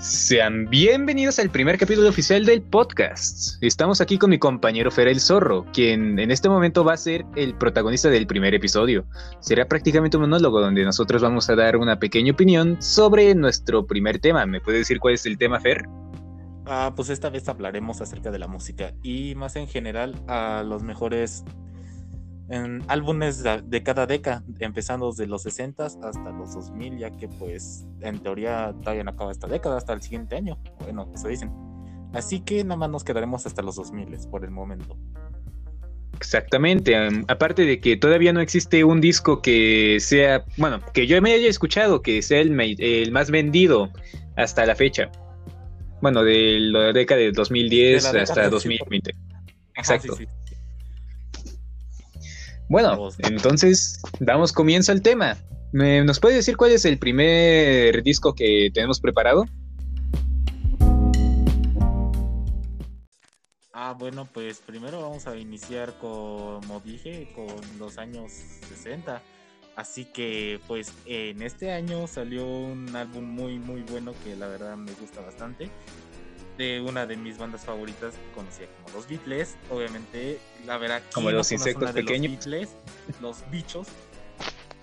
Sean bienvenidos al primer capítulo oficial del podcast. Estamos aquí con mi compañero Fer el Zorro, quien en este momento va a ser el protagonista del primer episodio. Será prácticamente un monólogo donde nosotros vamos a dar una pequeña opinión sobre nuestro primer tema. ¿Me puede decir cuál es el tema, Fer? Ah, pues esta vez hablaremos acerca de la música y más en general a los mejores en álbumes de cada década, empezando desde los 60 hasta los 2000, ya que pues en teoría todavía no acaba esta década, hasta el siguiente año, bueno, eso dicen. Así que nada más nos quedaremos hasta los 2000 por el momento. Exactamente, aparte de que todavía no existe un disco que sea, bueno, que yo me haya escuchado, que sea el, el más vendido hasta la fecha. Bueno, de la década de 2010 hasta 2020. Exacto. Bueno, entonces damos comienzo al tema. ¿Nos puede decir cuál es el primer disco que tenemos preparado? Ah, bueno, pues primero vamos a iniciar, como dije, con los años 60. Así que, pues, en este año salió un álbum muy, muy bueno que la verdad me gusta bastante de una de mis bandas favoritas conocida como los Beatles. Obviamente, la verdad, como los insectos pequeños. Los, Beatles, los bichos.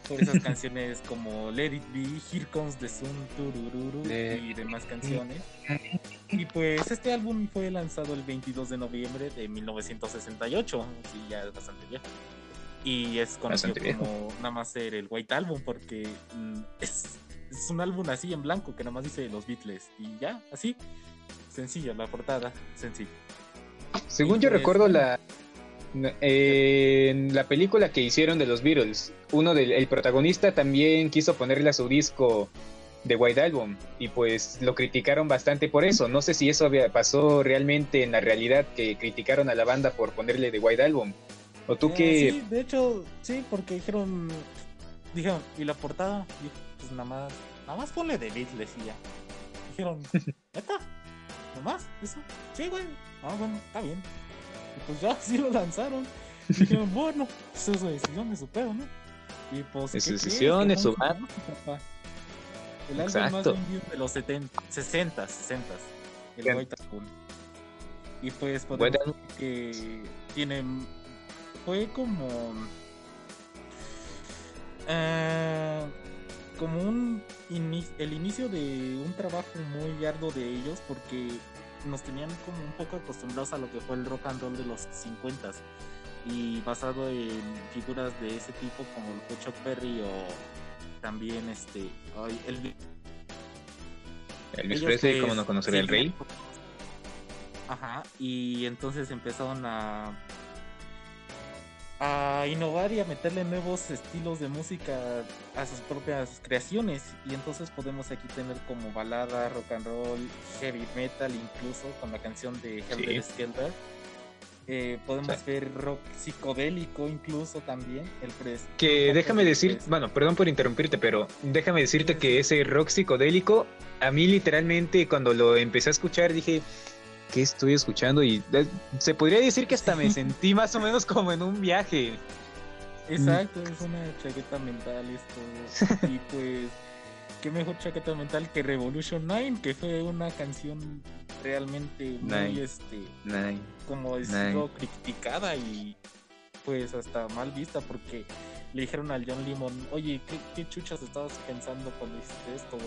Por esas canciones como Let It Be, Here Comes the Sun, Turururu y demás canciones. Y pues este álbum fue lanzado el 22 de noviembre de 1968, sí, ya es bastante viejo. Y es conocido como nada más ser el White Album porque mm, es, es un álbum así en blanco que nada más dice los Beatles y ya, así sencilla la portada, sencilla. Según yo pues, recuerdo la en la película que hicieron de los Beatles, uno del el protagonista también quiso ponerle a su disco de White Album y pues lo criticaron bastante por eso. No sé si eso pasó realmente en la realidad que criticaron a la banda por ponerle de White Album. ¿O tú que Sí, de hecho, sí, porque dijeron dijeron, ¿y la portada? pues nada más, nada más ponle de Beatles y ya. Dijeron, ¿neta? Más eso. Sí, güey. Ah, bueno, está bien. Y pues ya sí lo lanzaron. Y dijeron, bueno, pues es su decisión, es su pedo, ¿no? Y pues. Es su decisión, es su mano. El álbum más vendido de los 70, 60, 60. El White School. Y pues podemos decir que tiene. Fue como. Eh, como un el inicio de un trabajo muy arduo de ellos porque nos tenían como un poco acostumbrados a lo que fue el rock and roll de los 50 y basado en figuras de ese tipo como el Chuck Perry o también este el Elvis Presley como no conocer el rey ajá y entonces empezaron a a innovar y a meterle nuevos estilos de música a sus propias creaciones y entonces podemos aquí tener como balada, rock and roll, heavy metal incluso con la canción de Helter Skelter. Eh, podemos ver rock psicodélico incluso también. El que déjame decir, bueno, perdón por interrumpirte, pero déjame decirte que ese rock psicodélico, a mí literalmente cuando lo empecé a escuchar dije, ¿qué estoy escuchando? Y eh, se podría decir que hasta me sentí más o menos como en un viaje. Exacto, es una chaqueta mental esto. Y pues, qué mejor chaqueta mental que Revolution 9, que fue una canción realmente muy, este, como decirlo, criticada y pues hasta mal vista porque le dijeron al John Lemon, oye, ¿qué, qué chuchas estabas pensando cuando hiciste esto,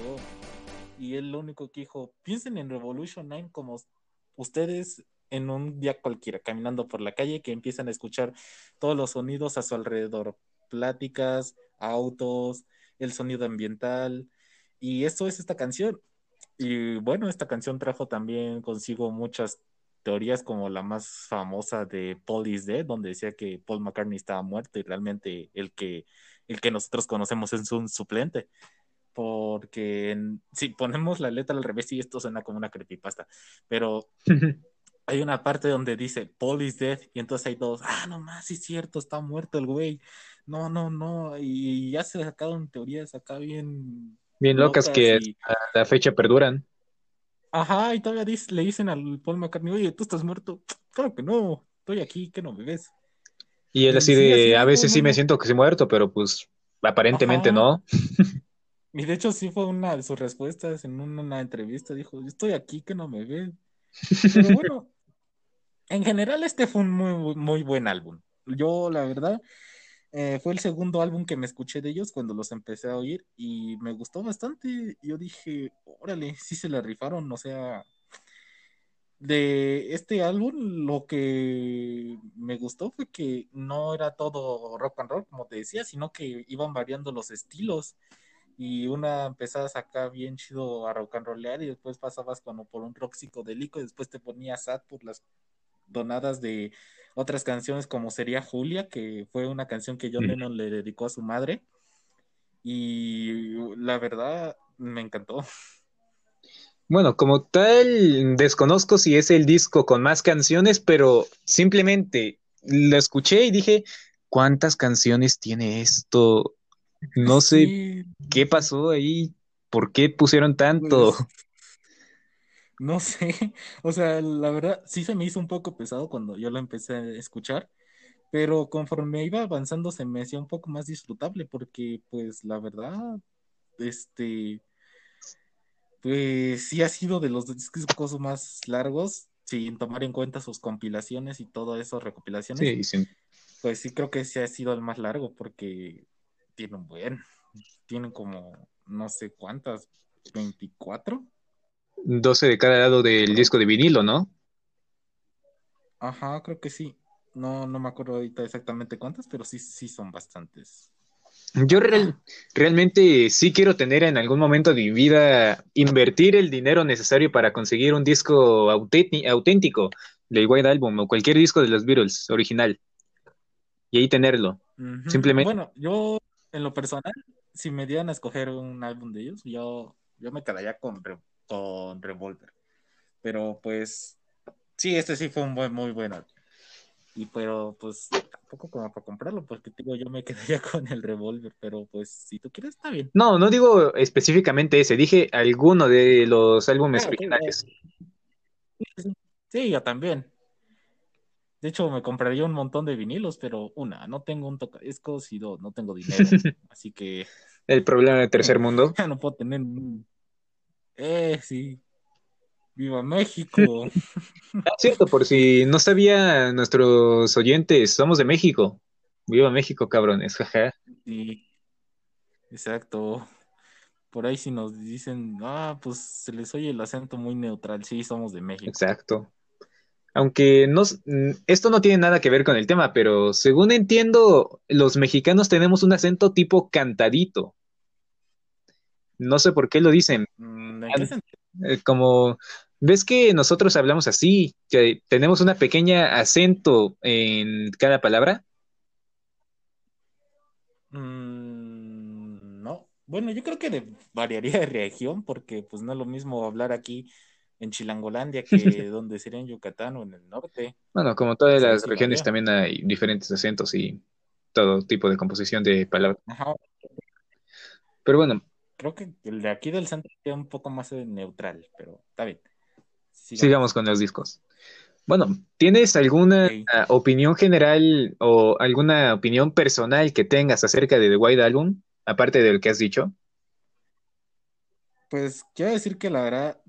Y él lo único que dijo, piensen en Revolution 9 como ustedes en un día cualquiera, caminando por la calle, que empiezan a escuchar todos los sonidos a su alrededor, pláticas, autos, el sonido ambiental, y eso es esta canción. Y bueno, esta canción trajo también consigo muchas teorías como la más famosa de Paul is Dead, donde decía que Paul McCartney estaba muerto y realmente el que, el que nosotros conocemos es un suplente porque si ponemos la letra al revés, y esto suena como una creepypasta, pero hay una parte donde dice Paul is dead, y entonces hay todos, ah, no más, sí es cierto, está muerto el güey, no, no, no, y ya se sacaron teorías acá bien. Bien locas, que a la fecha perduran. Ajá, y todavía le dicen al Paul McCartney, oye, tú estás muerto. Claro que no, estoy aquí, que no me ves. Y él así de, a veces sí me siento que he muerto, pero pues aparentemente no. Y de hecho sí fue una de sus respuestas en una entrevista, dijo, estoy aquí que no me ven. Pero bueno, en general este fue un muy, muy buen álbum. Yo, la verdad, eh, fue el segundo álbum que me escuché de ellos cuando los empecé a oír y me gustó bastante. Yo dije, órale, sí se la rifaron, o sea, de este álbum lo que me gustó fue que no era todo rock and roll, como te decía, sino que iban variando los estilos y una empezaba a sacar bien chido a rock and rollear y después pasabas como por un rock psicodélico y después te ponías sad por las donadas de otras canciones como sería Julia, que fue una canción que John Lennon le dedicó a su madre. Y la verdad, me encantó. Bueno, como tal, desconozco si es el disco con más canciones, pero simplemente lo escuché y dije, ¿cuántas canciones tiene esto? No sé qué pasó ahí, por qué pusieron tanto. Pues, no sé, o sea, la verdad sí se me hizo un poco pesado cuando yo lo empecé a escuchar, pero conforme iba avanzando se me hacía un poco más disfrutable porque pues la verdad, este, pues sí ha sido de los discos más largos, sin tomar en cuenta sus compilaciones y todo eso, recopilaciones. Sí, sí. Pues sí creo que sí ha sido el más largo porque tiene un buen, tienen como no sé cuántas, 24. 12 de cada lado del disco de vinilo, ¿no? Ajá, creo que sí. No, no me acuerdo ahorita exactamente cuántas, pero sí, sí son bastantes. Yo realmente sí quiero tener en algún momento de mi vida, invertir el dinero necesario para conseguir un disco auténtico del White Album o cualquier disco de los Beatles original. Y ahí tenerlo. Simplemente. Bueno, yo en lo personal, si me dieran a escoger un álbum de ellos, yo, yo me quedaría con con Revolver. Pero pues, sí, este sí fue un buen, muy bueno. Y pero pues tampoco como para comprarlo, porque digo, yo me quedaría con el revólver, pero pues si tú quieres está bien. No, no digo específicamente ese, dije alguno de los álbumes originales. Sí, yo también. De hecho, me compraría un montón de vinilos, pero una, no tengo un tocadiscos y dos, no tengo dinero. así que. El problema del tercer mundo. Ya no puedo tener eh, sí. Viva México. Ah, cierto, por si no sabía nuestros oyentes, somos de México. Viva México, cabrones, jaja. Sí, exacto. Por ahí si nos dicen, ah, pues se les oye el acento muy neutral, sí, somos de México. Exacto. Aunque no, esto no tiene nada que ver con el tema, pero según entiendo, los mexicanos tenemos un acento tipo cantadito. No sé por qué lo dicen. Mm, eh, como, ¿ves que nosotros hablamos así? Que tenemos una pequeña acento en cada palabra. Mm, no. Bueno, yo creo que variaría de región, porque pues no es lo mismo hablar aquí en Chilangolandia que donde sería en Yucatán o en el norte. Bueno, como todas las regiones también hay diferentes acentos y todo tipo de composición de palabras. Pero bueno, creo que el de aquí del centro es un poco más eh, neutral, pero está bien. Sigamos, con los discos. Bueno, ¿tienes alguna opinión general o alguna opinión personal que tengas acerca de The White Album, aparte del que has dicho? Pues quiero decir que la verdad,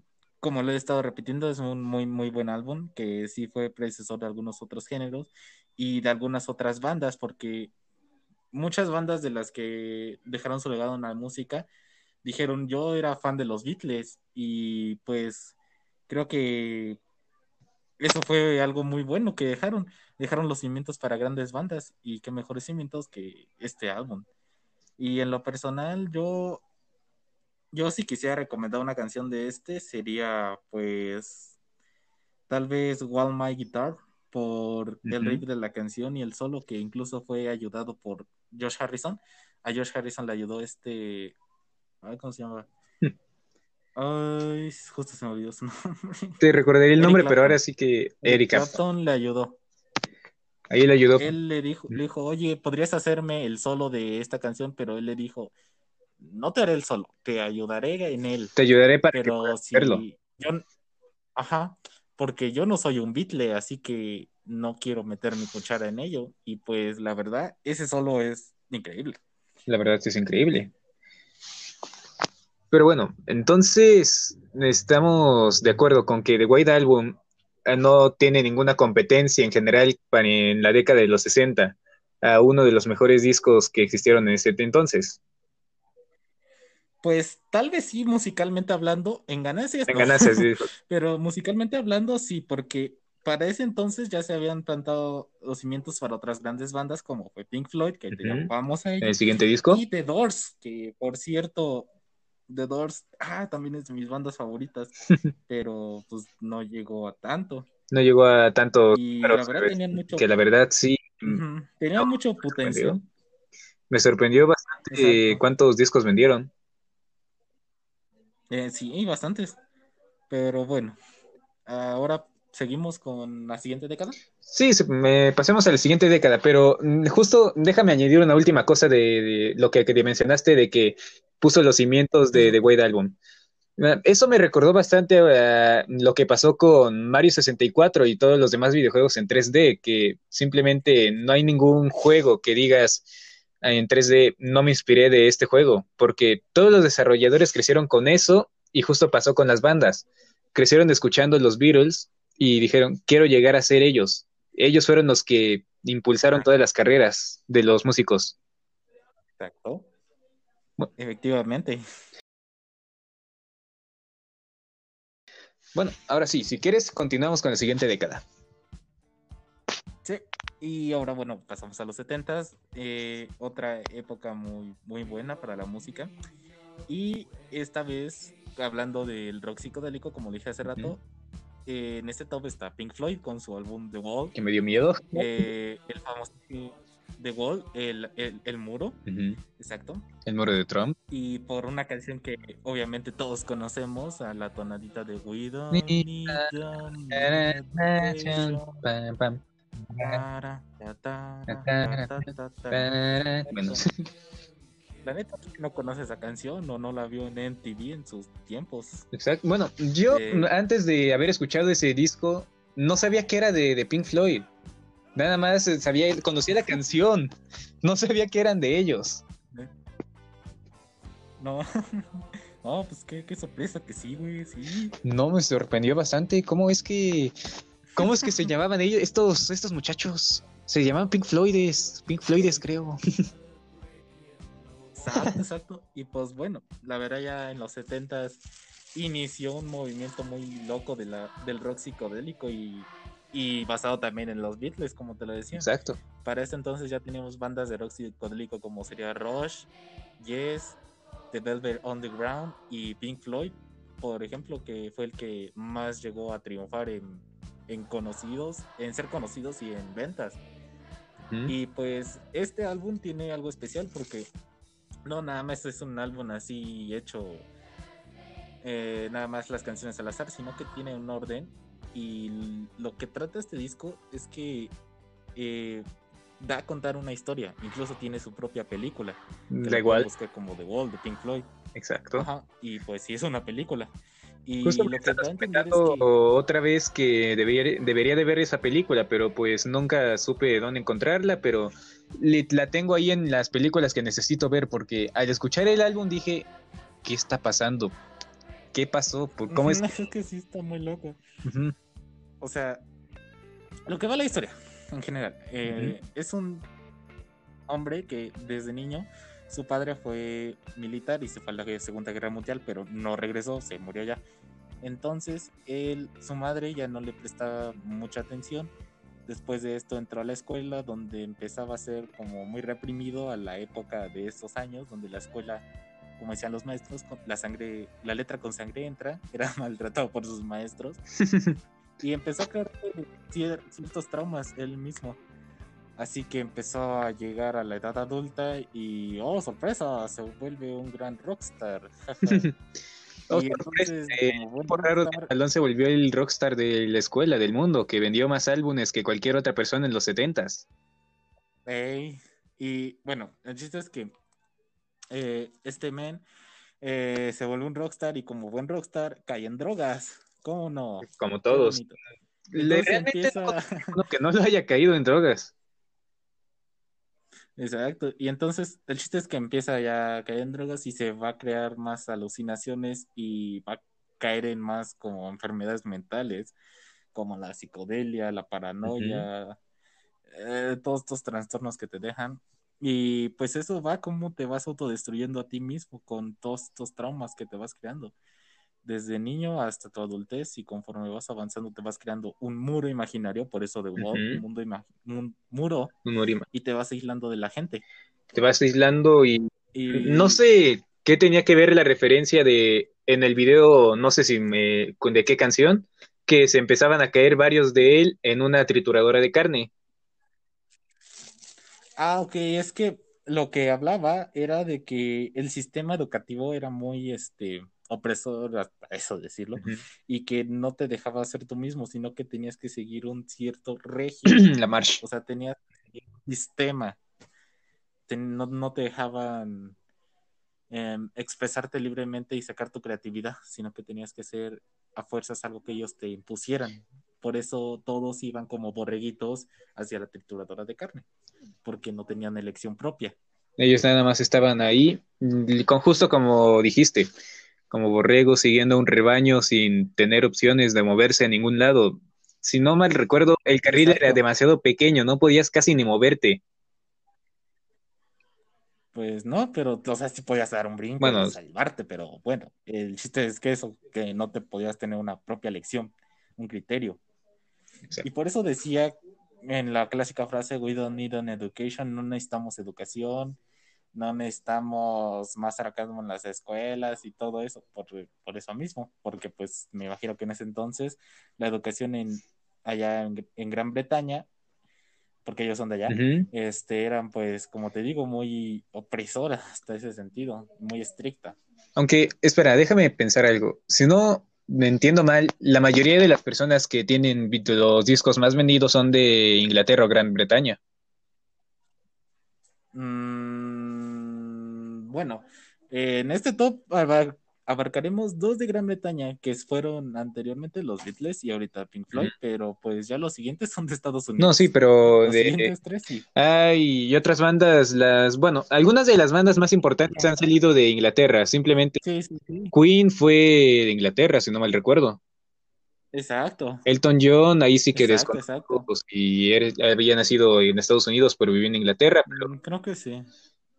como lo he estado repitiendo, es un muy, muy buen álbum, que sí fue predecesor de algunos otros géneros y de algunas otras bandas, porque muchas bandas de las que dejaron su legado en la música dijeron, yo era fan de los Beatles y pues creo que eso fue algo muy bueno que dejaron, dejaron los cimientos para grandes bandas y qué mejores cimientos que este álbum. Y en lo personal, yo, yo si quisiera recomendar una canción de este, sería pues tal vez Wall My Guitar por el riff de la canción y el solo que incluso fue ayudado por Josh Harrison. A Josh Harrison le ayudó este Ay, ¿cómo se llama? Ay, justo se me olvidó su nombre. Te recordaría el nombre, pero ahora sí que Eric Clapton le ayudó. Ahí le ayudó. Él le dijo, le dijo, oye, podrías hacerme el solo de esta canción, pero él le dijo, no te haré el solo, te ayudaré en él. Te ayudaré para pero si ajá, porque yo no soy un Beatle, así que no quiero meter mi cuchara en ello. Y pues la verdad, ese solo es increíble. La verdad es increíble. Pero bueno, entonces estamos de acuerdo con que The White Album eh, no tiene ninguna competencia en general en la década de los 60 a uno de los mejores discos que existieron en ese entonces. Pues tal vez sí, musicalmente hablando, en ganancias. En ganancias, sí. Pero musicalmente hablando, sí, porque para ese entonces ya se habían plantado los cimientos para otras grandes bandas como fue Pink Floyd, que vamos a. El siguiente disco. Y The Doors, que por cierto, The Doors, ah, también es de mis bandas favoritas, pero pues no llegó a tanto. No llegó a tanto. Y la verdad tenían mucho. Que la verdad sí. Tenían mucho potencial. Me sorprendió bastante cuántos discos vendieron. Eh, sí, bastantes. Pero bueno, ahora seguimos con la siguiente década. Sí, me, pasemos a la siguiente década, pero mm, justo déjame añadir una última cosa de, lo que, mencionaste de que puso los cimientos de The White Album. Ah, eso me recordó bastante a lo que pasó con Mario 64 y todos los demás videojuegos en 3D, que simplemente no hay ningún juego que digas en 3D no me inspiré de este juego, porque todos los desarrolladores crecieron con eso y justo pasó con las bandas. Crecieron escuchando los Beatles y dijeron, quiero llegar a ser ellos. Ellos fueron los que impulsaron todas las carreras de los músicos. Exacto. Efectivamente. Bueno, ahora sí, si quieres, continuamos con la siguiente década. Sí, y ahora, bueno, pasamos a los 70 eh, otra época muy, muy buena para la música. Y esta vez, hablando del rock psicodélico, como dije hace rato, eh, en este top está Pink Floyd con su álbum The Wall. Que me dio miedo. Eh, el famoso The Wall, el, el, muro. Exacto. El muro de Trump. Y por una canción que obviamente todos conocemos, a la tonadita de We Bueno. La neta no conoce esa canción o no la vio en MTV en sus tiempos. Exacto. Bueno, yo eh, antes de haber escuchado ese disco, no sabía que era de, Pink Floyd. Nada más sabía, conocía la canción. No sabía que eran de ellos. Eh. No. No, pues qué, sorpresa que sí, güey, sí. No, me sorprendió bastante. ¿Cómo es que. ¿Cómo es que se llamaban ellos? Estos, estos muchachos. Se llamaban Pink Floydes. Pink Floydes, creo. Exacto, exacto. Y pues bueno, la verdad ya en los 70 inició un movimiento muy loco de la, del rock psicodélico y, basado también en los Beatles, como te lo decía. Exacto. Para ese entonces ya teníamos bandas de rock psicodélico como sería Rush, Yes, The Velvet Underground y Pink Floyd, por ejemplo, que fue el que más llegó a triunfar en, en conocidos, en ser conocidos y en ventas. Y pues este álbum tiene algo especial porque no, nada más es un álbum así hecho, eh, nada más las canciones al azar, sino que tiene un orden. Y lo que trata este disco es que eh, da a contar una historia, incluso tiene su propia película. Da igual. como The Wall de Pink Floyd. Exacto. y pues sí, es una película. Y Justo lo que otra vez que debería, debería de ver esa película, pero pues nunca supe dónde encontrarla, pero la tengo ahí en las películas que necesito ver porque al escuchar el álbum dije, ¿qué está pasando? ¿Qué pasó? ¿Cómo es? es que sí está muy loco. O sea, lo que va la historia en general, eh, es un hombre que desde niño su padre fue militar y se fue a la Segunda Guerra Mundial, pero no regresó, se murió ya. Entonces, él, su madre ya no le prestaba mucha atención. Después de esto entró a la escuela, donde empezaba a ser como muy reprimido a la época de esos años, donde la escuela, como decían los maestros, la sangre, la letra con sangre entra, era maltratado por sus maestros. y empezó a crear ciertos traumas él mismo. Así que empezó a llegar a la edad adulta y, oh, sorpresa, se vuelve un gran rockstar. oh, y entonces, eh, por raro, se volvió el rockstar de la escuela, del mundo, que vendió más álbumes que cualquier otra persona en los setentas. y bueno, el chiste es que eh, este men eh, se volvió un rockstar y como buen rockstar cae en drogas. ¿Cómo no? Como todos. Le, empieza... que no lo haya caído en drogas. Exacto. Y entonces el chiste es que empieza ya a caer en drogas y se va a crear más alucinaciones y va a caer en más como enfermedades mentales, como la psicodelia, la paranoia, eh, todos estos trastornos que te dejan. Y pues eso va como te vas autodestruyendo a ti mismo con todos estos traumas que te vas creando. Desde niño hasta tu adultez y conforme vas avanzando te vas creando un muro imaginario, por eso de un, mundo un muro, y te vas aislando de la gente. Te vas aislando y, no sé qué tenía que ver la referencia de en el video, no sé si me de qué canción, que se empezaban a caer varios de él en una trituradora de carne. Ah, ok, es que lo que hablaba era de que el sistema educativo era muy este opresor, hasta eso decirlo, y que no te dejaba ser tú mismo, sino que tenías que seguir un cierto régimen. La marcha. O sea, tenías un sistema. no, te dejaban em, expresarte libremente y sacar tu creatividad, sino que tenías que ser a fuerzas algo que ellos te impusieran. Por eso todos iban como borreguitos hacia la trituradora de carne, porque no tenían elección propia. Ellos nada más estaban ahí, mm, con justo como dijiste, como borregos siguiendo un rebaño sin tener opciones de moverse a ningún lado. Si no mal recuerdo, el carril era demasiado pequeño, no podías casi ni moverte. Pues no, pero, o sea, sí podías dar un brinco bueno, salvarte, pero bueno, el chiste es que eso, que no te podías tener una propia elección, un criterio. Y por eso decía en la clásica frase, we don't need an education, no necesitamos educación, no necesitamos más sarcasmo en las escuelas y todo eso, por, eso mismo, porque pues me imagino que en ese entonces la educación en, allá en, Gran Bretaña, porque ellos son de allá, este, eran pues, como te digo, muy opresora hasta ese sentido, muy estricta. Aunque, espera, déjame pensar algo. Si no me entiendo mal, la mayoría de las personas que tienen los discos más vendidos son de Inglaterra o Gran Bretaña. Mm, bueno, en este top abarcaremos dos de Gran Bretaña, que fueron anteriormente los Beatles y ahorita Pink Floyd, pero pues ya los siguientes son de Estados Unidos. No, sí, pero de... Tres, sí. Hay y otras bandas, las, bueno, algunas de las bandas más importantes han salido de Inglaterra, simplemente Queen fue de Inglaterra, si no mal recuerdo. Exacto. Elton John, ahí sí que exacto, y había nacido en Estados Unidos, pero vivía en Inglaterra. Pero... Mm, creo que sí.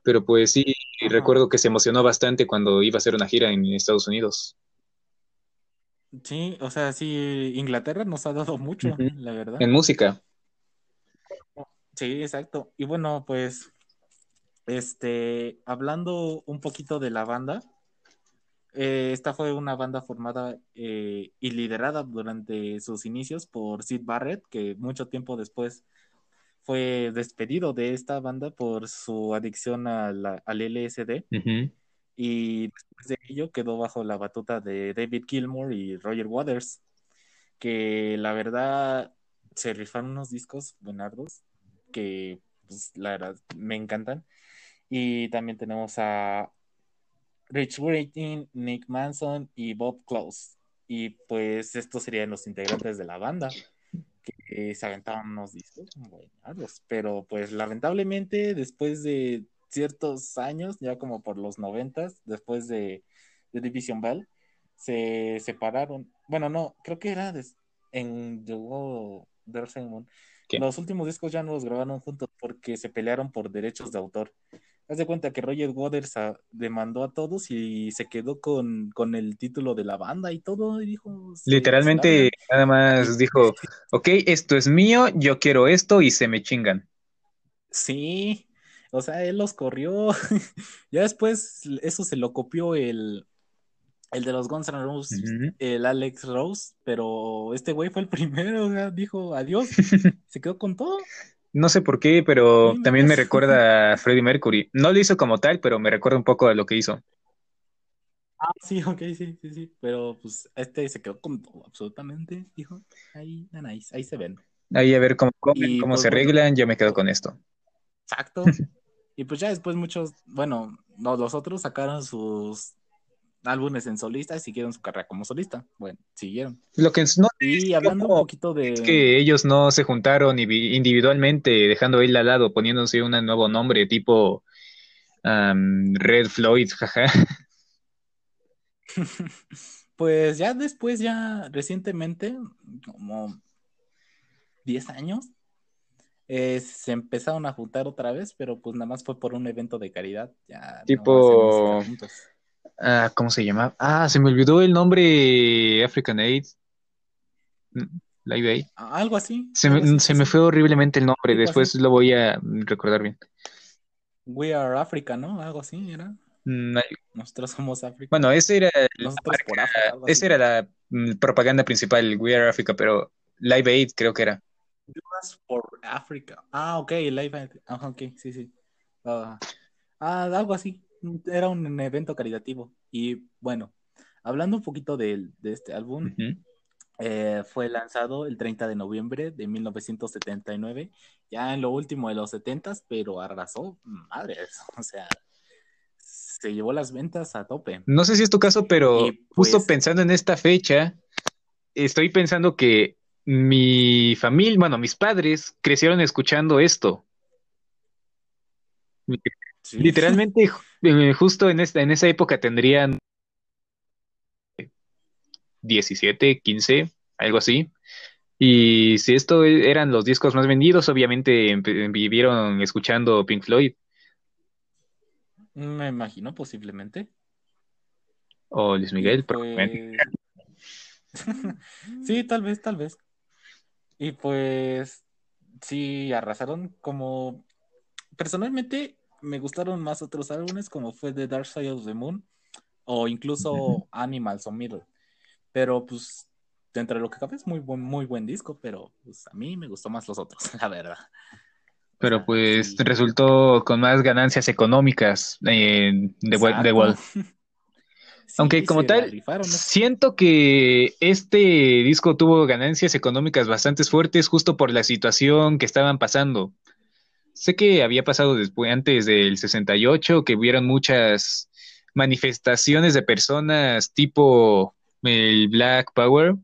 Pero pues sí, recuerdo que se emocionó bastante cuando iba a hacer una gira en Estados Unidos. Sí, o sea, sí, Inglaterra nos ha dado mucho, la verdad. En música. Sí, exacto. Y bueno, pues, este, hablando un poquito de la banda, eh, esta fue una banda formada eh, y liderada durante sus inicios por Sid Barrett, que mucho tiempo después fue despedido de esta banda por su adicción al LSD. Y después de ello quedó bajo la batuta de David Gilmour y Roger Waters, que la verdad se rifaron unos discos buenardos que pues, la verdad me encantan. Y también tenemos a Rich Rating, Nick Manson y Bob Close. Y pues estos serían los integrantes de la banda que se aventaban unos discos buenos, pero pues lamentablemente después de ciertos años, ya como por los noventas, después de, de Division Bell, se separaron. Bueno, no, creo que era en The World Los últimos discos ya no los grabaron juntos porque se pelearon por derechos de autor. Haz de cuenta que Roger Waters demandó a todos y se quedó con, el título de la banda y todo, y dijo... Literalmente nada más dijo, ok, esto es mío, yo quiero esto y se me chingan. Sí, o sea, él los corrió. ya después eso se lo copió el, el de los Guns N' Roses, el Alex Rose, pero este güey fue el primero, o sea, dijo adiós, se quedó con todo. No sé por qué, pero también me recuerda a Freddie Mercury. No lo hizo como tal, pero me recuerda un poco a lo que hizo. Ah, sí, ok, sí, sí, sí. Pero pues este se quedó con todo, absolutamente, dijo. Ahí, nice, ahí se ven. Ahí a ver cómo, cómo pues, se arreglan, yo me quedo con esto. Exacto. y pues ya después muchos, bueno, no, los otros sacaron sus álbumes en solista y siguieron su carrera como solista. Bueno, siguieron. Lo que no y hablando un poquito de... Es que ellos no se juntaron individualmente, dejando él al lado, poniéndose un nuevo nombre, tipo Red Floyd, jaja. pues ya después, ya recientemente, como 10 años, eh, se empezaron a juntar otra vez, pero pues nada más fue por un evento de caridad. Ya tipo... Ah, ¿Cómo se llama? Ah, se me olvidó el nombre African Aid. Mm, Live Aid. Ah, algo así. Se, me, fue horriblemente el nombre, después lo voy a recordar bien. We Are Africa, ¿no? Algo así era. Mm, Nosotros somos África. Bueno, ese era, esa era la mm, propaganda principal, We Are Africa, pero Live Aid creo que era. for Africa. Ah, ok, Live Aid. Ah, ok, sí, sí. ah, algo así era un evento caritativo. Y bueno, hablando un poquito de, este álbum, eh, fue lanzado el 30 de noviembre de 1979, ya en lo último de los 70 pero arrasó, madre, o sea, se llevó las ventas a tope. No sé si es tu caso, pero justo pues pensando en esta fecha, estoy pensando que mi familia, bueno, mis padres crecieron escuchando esto. Literalmente, eh, justo en, esta, en esa época tendrían 17, 15, algo así. Y si esto e, eran los discos más vendidos, obviamente vivieron escuchando Pink Floyd. Me imagino, posiblemente. O Luis Miguel, pues... sí, tal vez, tal vez. Y pues, sí, arrasaron como... Personalmente, me gustaron más otros álbumes como fue The Dark Side of the Moon o incluso Animals o Middle. Pero pues dentro de lo que cabe es muy buen, muy buen disco, pero pues a mí me gustó más los otros, la verdad. Pero pues resultó con más ganancias económicas de, de Wall. Aunque como tal, siento que este disco tuvo ganancias económicas bastante fuertes justo por la situación que estaban pasando. Sé que había pasado después, antes del 68, que hubieron muchas manifestaciones de personas tipo el Black Power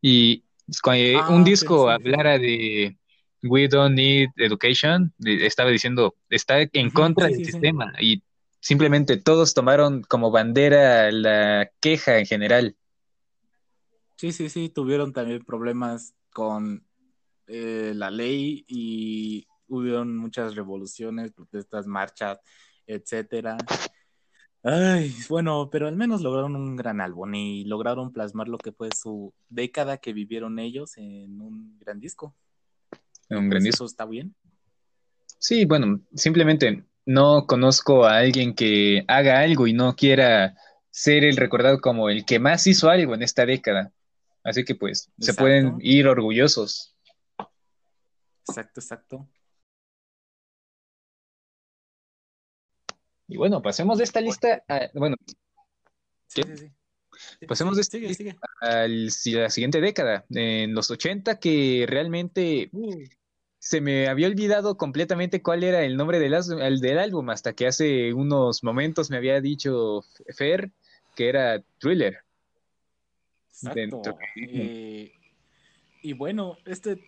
y cuando ah, un disco hablara de We Don't Need Education, estaba diciendo, está en contra del sistema y simplemente todos tomaron como bandera la queja en general. Sí, sí, sí, tuvieron también problemas con eh, la ley y hubieron muchas revoluciones, protestas, marchas, etcétera. Ay, bueno, pero al menos lograron un gran álbum y lograron plasmar lo que fue su década que vivieron ellos en un gran disco. En un gran disco. Eso está bien. Sí, bueno, simplemente no conozco a alguien que haga algo y no quiera ser el recordado como el que más hizo algo en esta década. Así que pues se pueden ir orgullosos. Exacto, exacto. Y bueno, pasemos de esta lista a, bueno, sí, sí, sí. pasemos de esta lista a la siguiente década, en los 80, que realmente uh, se me había olvidado completamente cuál era el nombre del, el del álbum, hasta que hace unos momentos me había dicho Fer que era Thriller. Exacto. Eh, y bueno, este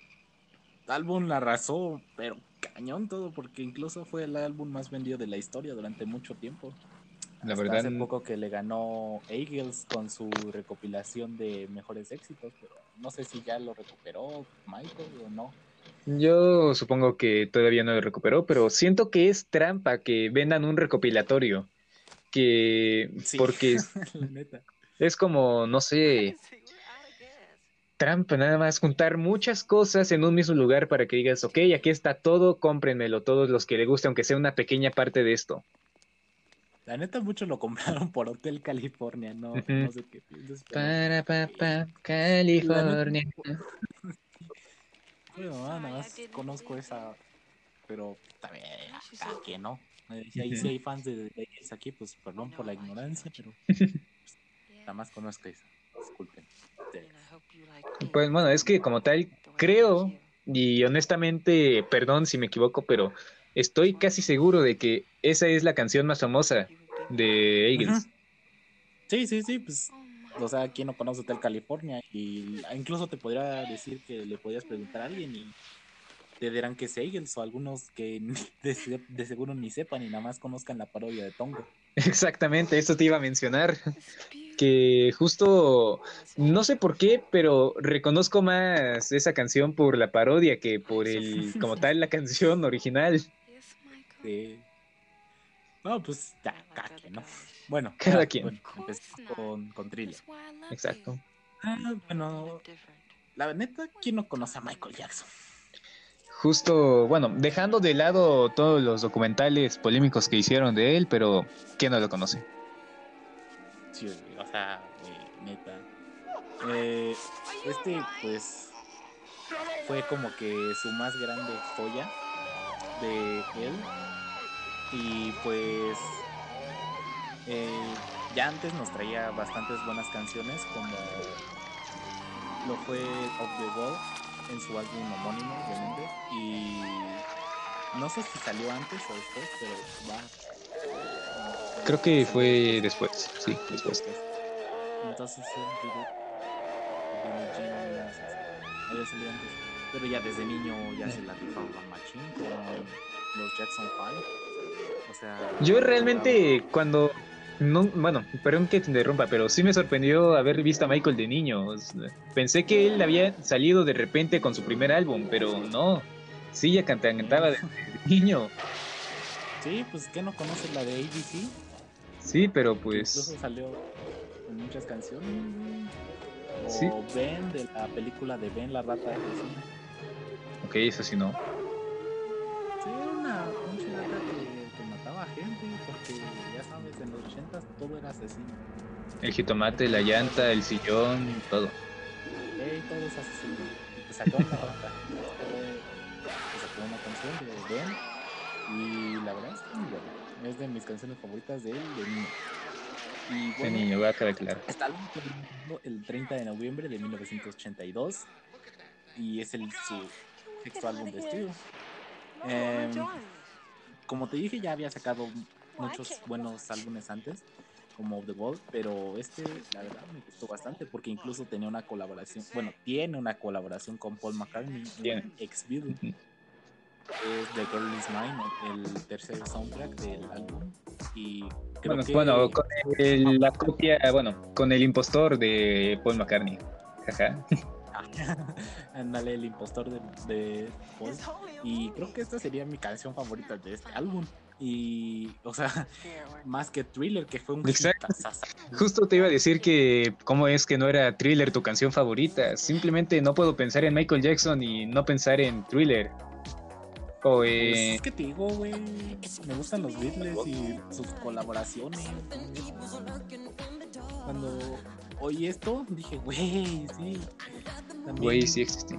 álbum arrasó, pero cañón todo, porque incluso fue el álbum más vendido de la historia durante mucho tiempo. La verdad. Hace poco que le ganó Eagles con su recopilación de mejores éxitos, pero no sé si ya lo recuperó Michael o no. Yo supongo que todavía no lo recuperó, pero siento que es trampa que vendan un recopilatorio. Que. Porque. es como, no sé trampa, nada más juntar muchas cosas en un mismo lugar para que digas, ok, aquí está todo, cómprenmelo, todos los que le guste, aunque sea una pequeña parte de esto. La neta, muchos lo compraron por Hotel California, no, no sé qué piensas. Para papá, California. bueno, nada más conozco esa, pero también, que no? Si hay, hay fans de, de aquí, pues perdón por la ignorancia, pero pues, nada más conozco esa. Disculpen. Pues bueno, es que como tal, creo, y honestamente, perdón si me equivoco, pero estoy casi seguro de que esa es la canción más famosa de Eagles. Sí, sí, sí, pues, o sea, ¿quién no conoce Hotel California? Y incluso te podría decir que le podías preguntar a alguien y te dirán que es Eagles o algunos que de, seguro ni sepan y nada más conozcan la parodia de Tongo. Exactamente, eso te iba a mencionar. Que justo, no sé por qué, pero reconozco más esa canción por la parodia que por el, como tal, la canción original. Sí. No, pues ya, cada quien, ¿no? Bueno, cada quien. con, con Thriller. Exacto. Ah, bueno, la neta, ¿quién no conoce a Michael Jackson? Justo, bueno, dejando de lado todos los documentales polémicos que hicieron de él, pero ¿quién no lo conoce? O sea, neta. Eh, este, pues, fue como que su más grande joya de él. Y pues, eh, ya antes nos traía bastantes buenas canciones, como lo fue Of the Wall en su álbum homónimo, obviamente. Y no sé si salió antes o después, pero va. Creo que fue después, sí, después. Entonces, había salido antes. Pero ya desde niño ya se la rifaba Machine con los Jackson 5. O sea. Yo realmente cuando no, bueno, perdón que te interrumpa, pero sí me sorprendió haber visto a Michael de niño. Pensé que él había salido de repente con su primer álbum, pero no. Sí, ya cantaba de niño. Sí, pues que no conoces la de ABC. Sí, pero pues. Incluso salió en muchas canciones. O Ben de la película de Ben la rata de Ok, eso sí no. Sí, una, un que, que mataba gente porque en los 80 todo era asesino. El jitomate, la llanta, el sillón, todo. Ey, todo es asesino. Y te sacó una rata. Te sacó una canción de Ben. Es de mis canciones favoritas de él, de niño. Y bueno, de niño, va a quedar claro. Está el 30 de noviembre de 1982. Y es el, su sexto álbum de estudio. Eh, como te dije, ya había sacado muchos buenos álbumes antes, como The Wall, pero este, la verdad, me gustó bastante porque incluso tenía una colaboración, bueno, tiene una colaboración con Paul McCartney Ex Video. Es The Girl Is Mine, el tercer soundtrack del álbum. Y creo bueno, que... bueno, con la copia, bueno, con el impostor de Paul McCartney. Jaja. Ándale, el impostor de, de, Paul. Y creo que esta sería mi canción favorita de este álbum. Y, o sea, más que thriller, que fue un Exacto. Justo te iba a decir que, ¿cómo es que no era thriller tu canción favorita? Simplemente no puedo pensar en Michael Jackson y no pensar en thriller. Pues es que te digo, güey, me gustan los Beatles y sus colaboraciones. Cuando oí esto, dije, güey, sí. Güey, sí existe.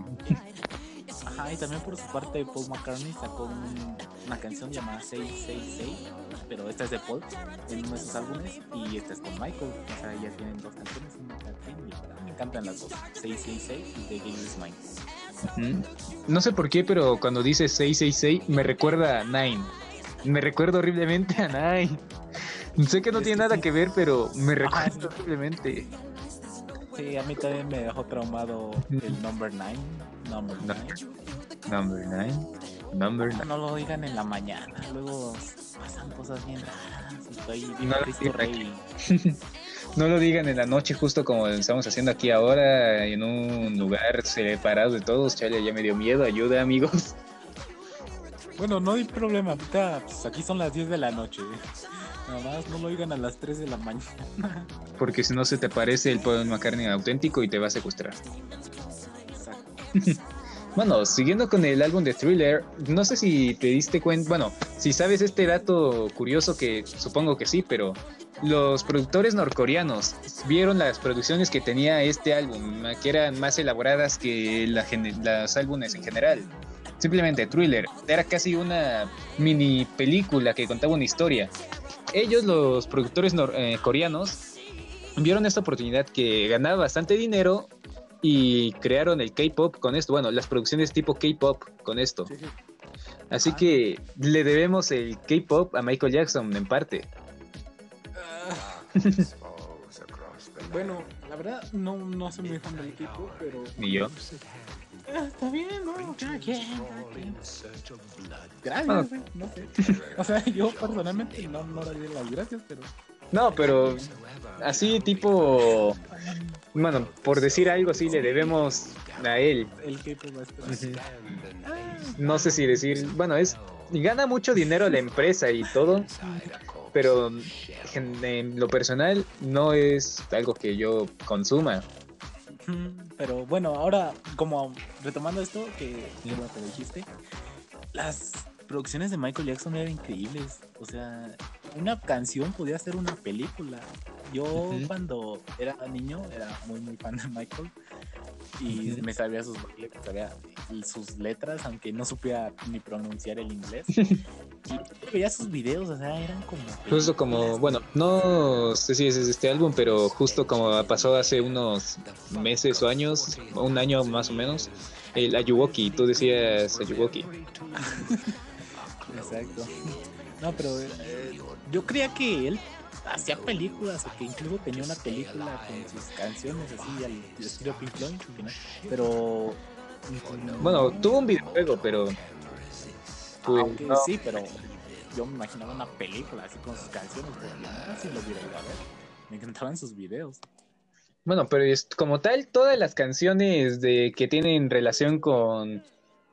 Ajá, y también por su parte Paul McCartney sacó una canción llamada 666, pero esta es de Paul en uno de sus álbumes y esta es con Michael. O sea, ya tienen dos canciones, me encantan las dos, 666 y The Game is Mine. No sé por qué, pero cuando dice 666 me recuerda a Nine. Me recuerda horriblemente a Nine. Sé que no tiene nada que ver, pero me recuerda horriblemente. Sí, a mí también me dejó traumado el number 9. Number 9. Number 9. Number 9. No lo digan en la mañana, luego pasan cosas bien raras. Estoy bien no, Cristo Rey. no lo digan en la noche, justo como estamos haciendo aquí ahora, en un lugar separado de todos. Chale, ya me dio miedo. Ayuda, amigos. Bueno, no hay problema. pues aquí son las 10 de la noche. Nada más no lo oigan a las 3 de la mañana. Porque si no se te parece el Paul McCartney auténtico y te va a secuestrar. Bueno, siguiendo con el álbum de Thriller, no sé si te diste cuenta, bueno, si sabes este dato curioso que supongo que sí, pero los productores norcoreanos vieron las producciones que tenía este álbum, que eran más elaboradas que la, los álbumes en general. Simplemente Thriller era casi una mini película que contaba una historia ellos, los productores eh, coreanos, vieron esta oportunidad que ganaba bastante dinero y crearon el K-pop con esto. Bueno, las producciones tipo K-pop con esto. Así ah. que le debemos el K-pop a Michael Jackson en parte. bueno, la verdad no, no soy muy fan del equipo, pero. Ni yo. Ah, está bien, ¿no? Gracias, no sé. O sea, yo personalmente no, no le las gracias, pero. No, pero así tipo, bueno, por decir algo así le debemos a él. El No sé si decir, bueno, es gana mucho dinero la empresa y todo, pero en, lo personal no es algo que yo consuma. Pero bueno, ahora como retomando esto que, como te dijiste, las producciones de Michael Jackson eran increíbles. O sea, una canción podía ser una película. Yo cuando era niño era muy muy fan de Michael y me sabía sus sabía sus letras, aunque no supiera ni pronunciar el inglés. y veía sus videos, o sea, eran como justo como, bueno, no sé si es este álbum, pero justo como pasó hace unos meses o años, un año más o menos, el Ayuwoki, tú decías Ayuwoki. Exacto. No, pero eh, yo creía que él hacía películas o que incluso tenía una película con sus canciones así al estilo Pink Floyd, pero bueno, tuvo un videojuego, pero pues, sí, pero yo me imaginaba una película así con sus canciones, pero no si lo hubiera ido a ver. Me encantaban sus videos. Bueno, pero es, como tal, todas las canciones de que tienen relación con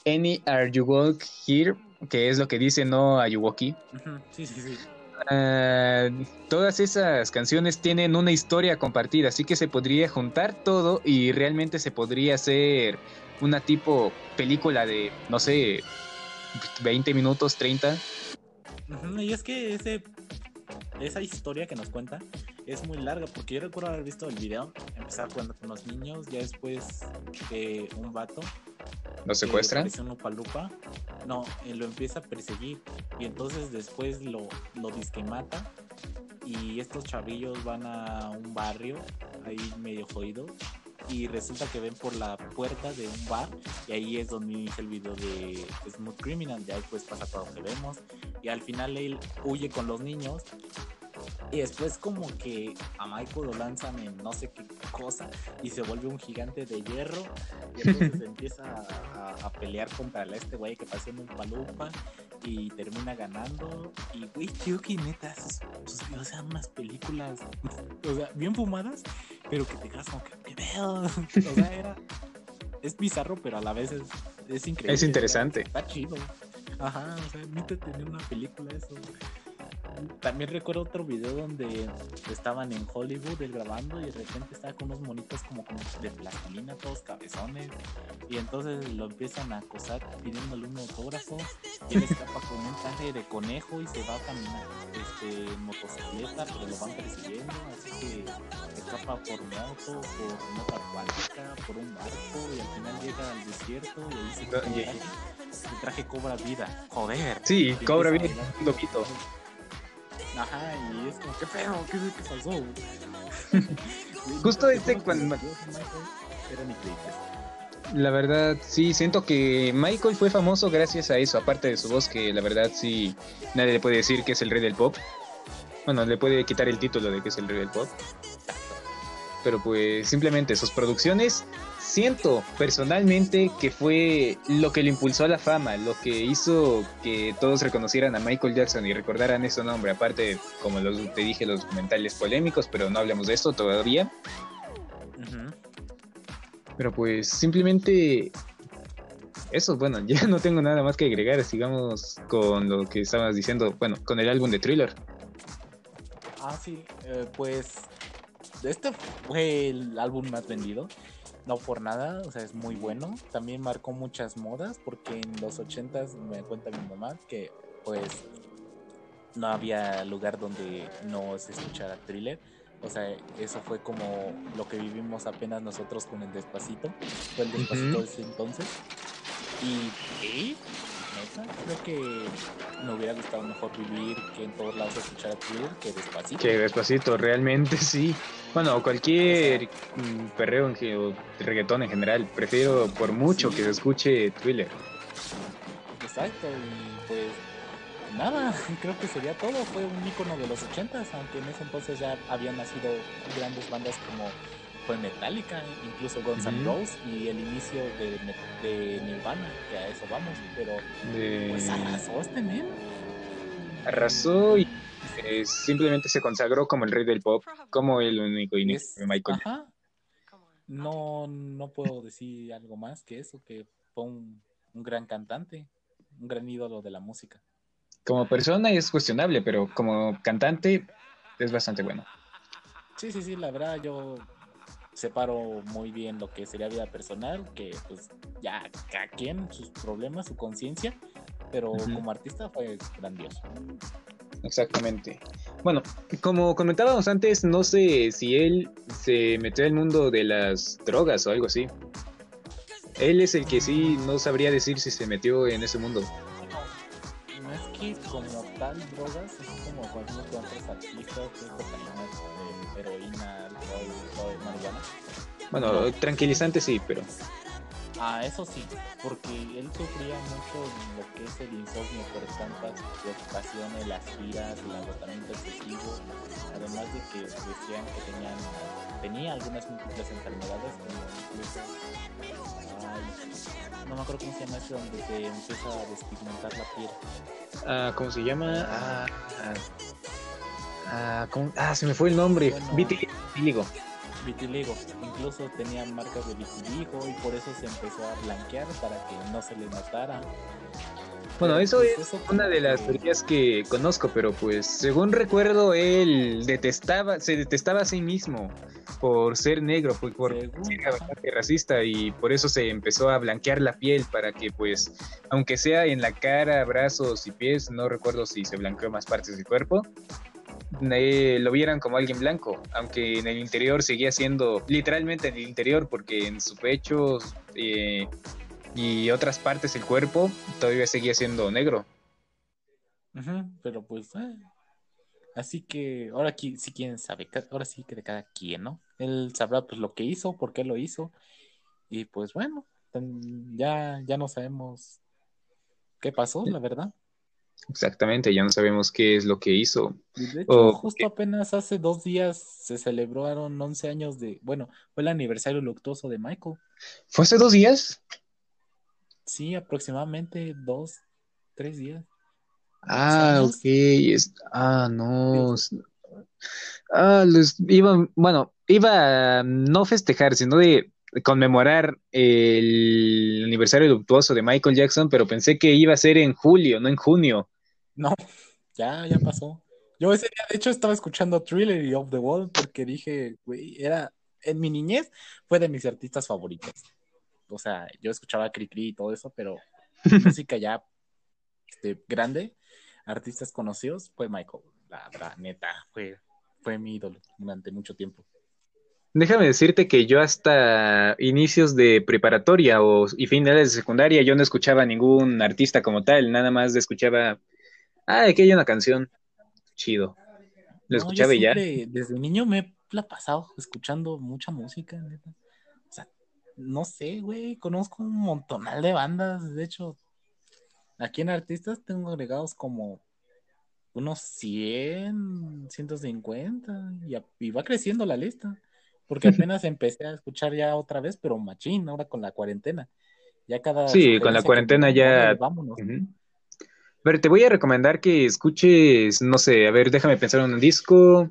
Any Are You Walk Here que es lo que dice no Ayuwoki. Sí, sí, sí. Ah, todas esas canciones tienen una historia compartida, así que se podría juntar todo y realmente se podría hacer una tipo película de, no sé, 20 minutos, 30. Y es que ese, esa historia que nos cuenta es muy larga, porque yo recuerdo haber visto el video, empezar cuando con los niños, ya después de un vato. ¿Lo secuestran? Un palupa, no, lo empieza a perseguir y entonces después lo, lo disque mata y estos chavillos van a un barrio ahí medio jodido y resulta que ven por la puerta de un bar y ahí es donde inicia el video de Smooth Criminal, ya después pasa todo lo que vemos y al final él huye con los niños y después como que a Michael lo lanzan en no sé qué cosa y se vuelve un gigante de hierro y entonces empieza a, pelear contra este güey que pasa en un palupa y termina ganando y güey que neta sus, videos sean unas películas o sea bien fumadas pero que te quedas como que ¿qué veo? o sea era es bizarro pero a la vez es, es increíble. Es interesante. Está chido. Ajá o sea neta tener una película eso también recuerdo otro video donde estaban en Hollywood grabando y de repente estaba con unos monitos como, de plastilina, todos cabezones. Y entonces lo empiezan a acosar pidiéndole un autógrafo. Y él escapa con un traje de conejo y se va a caminar este, en motocicleta, pero lo van persiguiendo. Así que escapa por moto, por moto acuática, por un barco y al final llega al desierto y ahí se traje, el traje cobra vida. Joder. Sí, cobra vida. Un loquito. Ajá, y es como, ¿qué pedo? ¿Qué, qué pasó? Justo este cuando... La verdad, sí, siento que Michael fue famoso gracias a eso, aparte de su voz, que la verdad sí, nadie le puede decir que es el rey del pop. Bueno, le puede quitar el título de que es el rey del pop. Pero pues simplemente sus producciones siento personalmente que fue lo que le impulsó a la fama, lo que hizo que todos reconocieran a Michael Jackson y recordaran ese nombre, aparte, como te dije, los documentales polémicos, pero no hablemos de esto todavía. Pero pues simplemente eso, bueno, ya no tengo nada más que agregar, sigamos con lo que estabas diciendo, bueno, con el álbum de Thriller. Ah, sí, eh, pues este fue el álbum más vendido no por nada, o sea, es muy bueno. También marcó muchas modas porque en los 80 me cuenta mi mamá que pues no había lugar donde no se escuchara thriller. O sea, eso fue como lo que vivimos apenas nosotros con el despacito. Fue el despacito de ese entonces. Y, creo que me hubiera gustado mejor vivir que en todos lados escuchar Thriller que despacito. Que despacito, realmente sí. Bueno, cualquier mm, perreo o reggaetón en general, prefiero por mucho que se escuche Thriller. Exacto, y pues nada, creo que sería todo. Fue un icono de los ochentas, aunque en ese entonces ya habían nacido grandes bandas como fue Metallica, incluso Guns N' Roses y el inicio de, de, Nirvana, que a eso vamos, pero pues arrasó este men. Arrasó y eh, simplemente se consagró como el rey del pop, como el único y Michael. No, no puedo decir algo más que eso, que fue un, un gran cantante, un gran ídolo de la música. Como persona es cuestionable, pero como cantante es bastante bueno. Sí, sí, sí, la verdad yo separo muy bien lo que sería vida personal, que pues ya cada quien sus problemas, su conciencia, pero como artista fue grandioso. Exactamente. Bueno, como comentábamos antes, no sé si él se metió el mundo de las drogas o algo así. Él es el que sí no sabría decir si se metió en ese mundo. No, es que como tal drogas, es como cualquier otros artistas, cocaína, heroína, alcohol, marihuana. Bueno, tranquilizante sí, pero... Ah, eso sí, porque él sufría mucho lo que es el insomnio por tantas preocupaciones, las giras, el agotamiento excesivo, además de que decían que tenían, tenía algunas múltiples enfermedades, como incluso, no me acuerdo cómo se llama eso, donde se empieza a despigmentar la piel. Ah, ¿cómo se llama? Ah, ah, ah, se me fue el nombre, bueno, vitiligo vitiligo. Incluso tenía marcas de vitiligo y por eso se empezó a blanquear para que no se le notara. Bueno, eso pues es una de las teorías que conozco, pero pues según recuerdo él detestaba, se detestaba a sí mismo por ser negro, por, por ser bastante racista y por eso se empezó a blanquear la piel para que pues, aunque sea en la cara, brazos y pies, no recuerdo si se blanqueó más partes del cuerpo, lo vieran como alguien blanco, aunque en el interior seguía siendo, literalmente en el interior, porque en su pecho eh, y otras partes del cuerpo todavía seguía siendo negro. pero pues, eh, así que ahora aquí, si quieren saber, ahora sí que de cada quien, ¿no? Él sabrá pues lo que hizo, por qué lo hizo, y pues bueno, ya, ya no sabemos qué pasó, la verdad. Exactamente, ya no sabemos qué es lo que hizo. De hecho, justo apenas hace dos días se celebraron 11 años de, bueno, fue el aniversario luctuoso de Michael. ¿Fue hace dos días? Sí, aproximadamente dos, tres días. Ah, ok. ah, no. Ah, les iba, bueno, iba a no festejar, sino de conmemorar el aniversario luctuoso de Michael Jackson, pero pensé que iba a ser en julio, no en junio. No, ya, ya pasó. Yo ese día, de hecho, estaba escuchando Thriller y Off the Wall porque dije, güey, era, en mi niñez fue de mis artistas favoritos. O sea, yo escuchaba Cricri y todo eso, pero música ya este, grande, artistas conocidos, fue Michael. La, la neta, fue, fue mi ídolo durante mucho tiempo. Déjame decirte que yo hasta inicios de preparatoria o, y finales de secundaria yo no escuchaba ningún artista como tal, nada más escuchaba, ah, aquí hay una canción, chido. Lo escuchaba y ya. Desde niño me he la pasado escuchando mucha música, O sea, no sé, güey, conozco un montonal de bandas, de hecho, aquí en artistas tengo agregados como unos 100, 150 y, y va creciendo la lista. Porque apenas empecé a escuchar ya otra vez, pero machín, ahora con la cuarentena. Ya cada. Sí, con la cuarentena ya. Vámonos. A ver, te voy a recomendar que escuches, no sé, a ver, déjame pensar en un disco.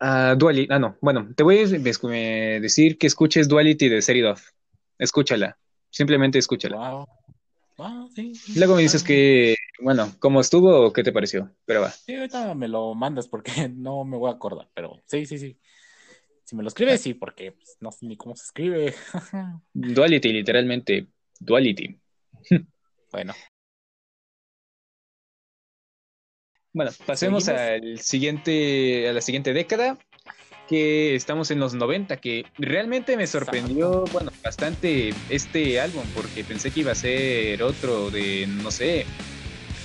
Uh, Duality, ah, no, bueno, te voy a decir que escuches Duality de Seridoff. Escúchala, simplemente escúchala. Wow. sí, Luego me dices que, bueno, ¿cómo estuvo o qué te pareció? Pero va. Sí, ahorita me lo mandas porque no me voy a acordar, pero sí, sí, sí. Si me lo escribes, sí, porque pues, no sé ni cómo se escribe. Duality, literalmente. Duality. bueno. Bueno, pasemos al siguiente, a la siguiente década, que estamos en los 90, que realmente me sorprendió, bueno, bastante este álbum, porque pensé que iba a ser otro de, no sé,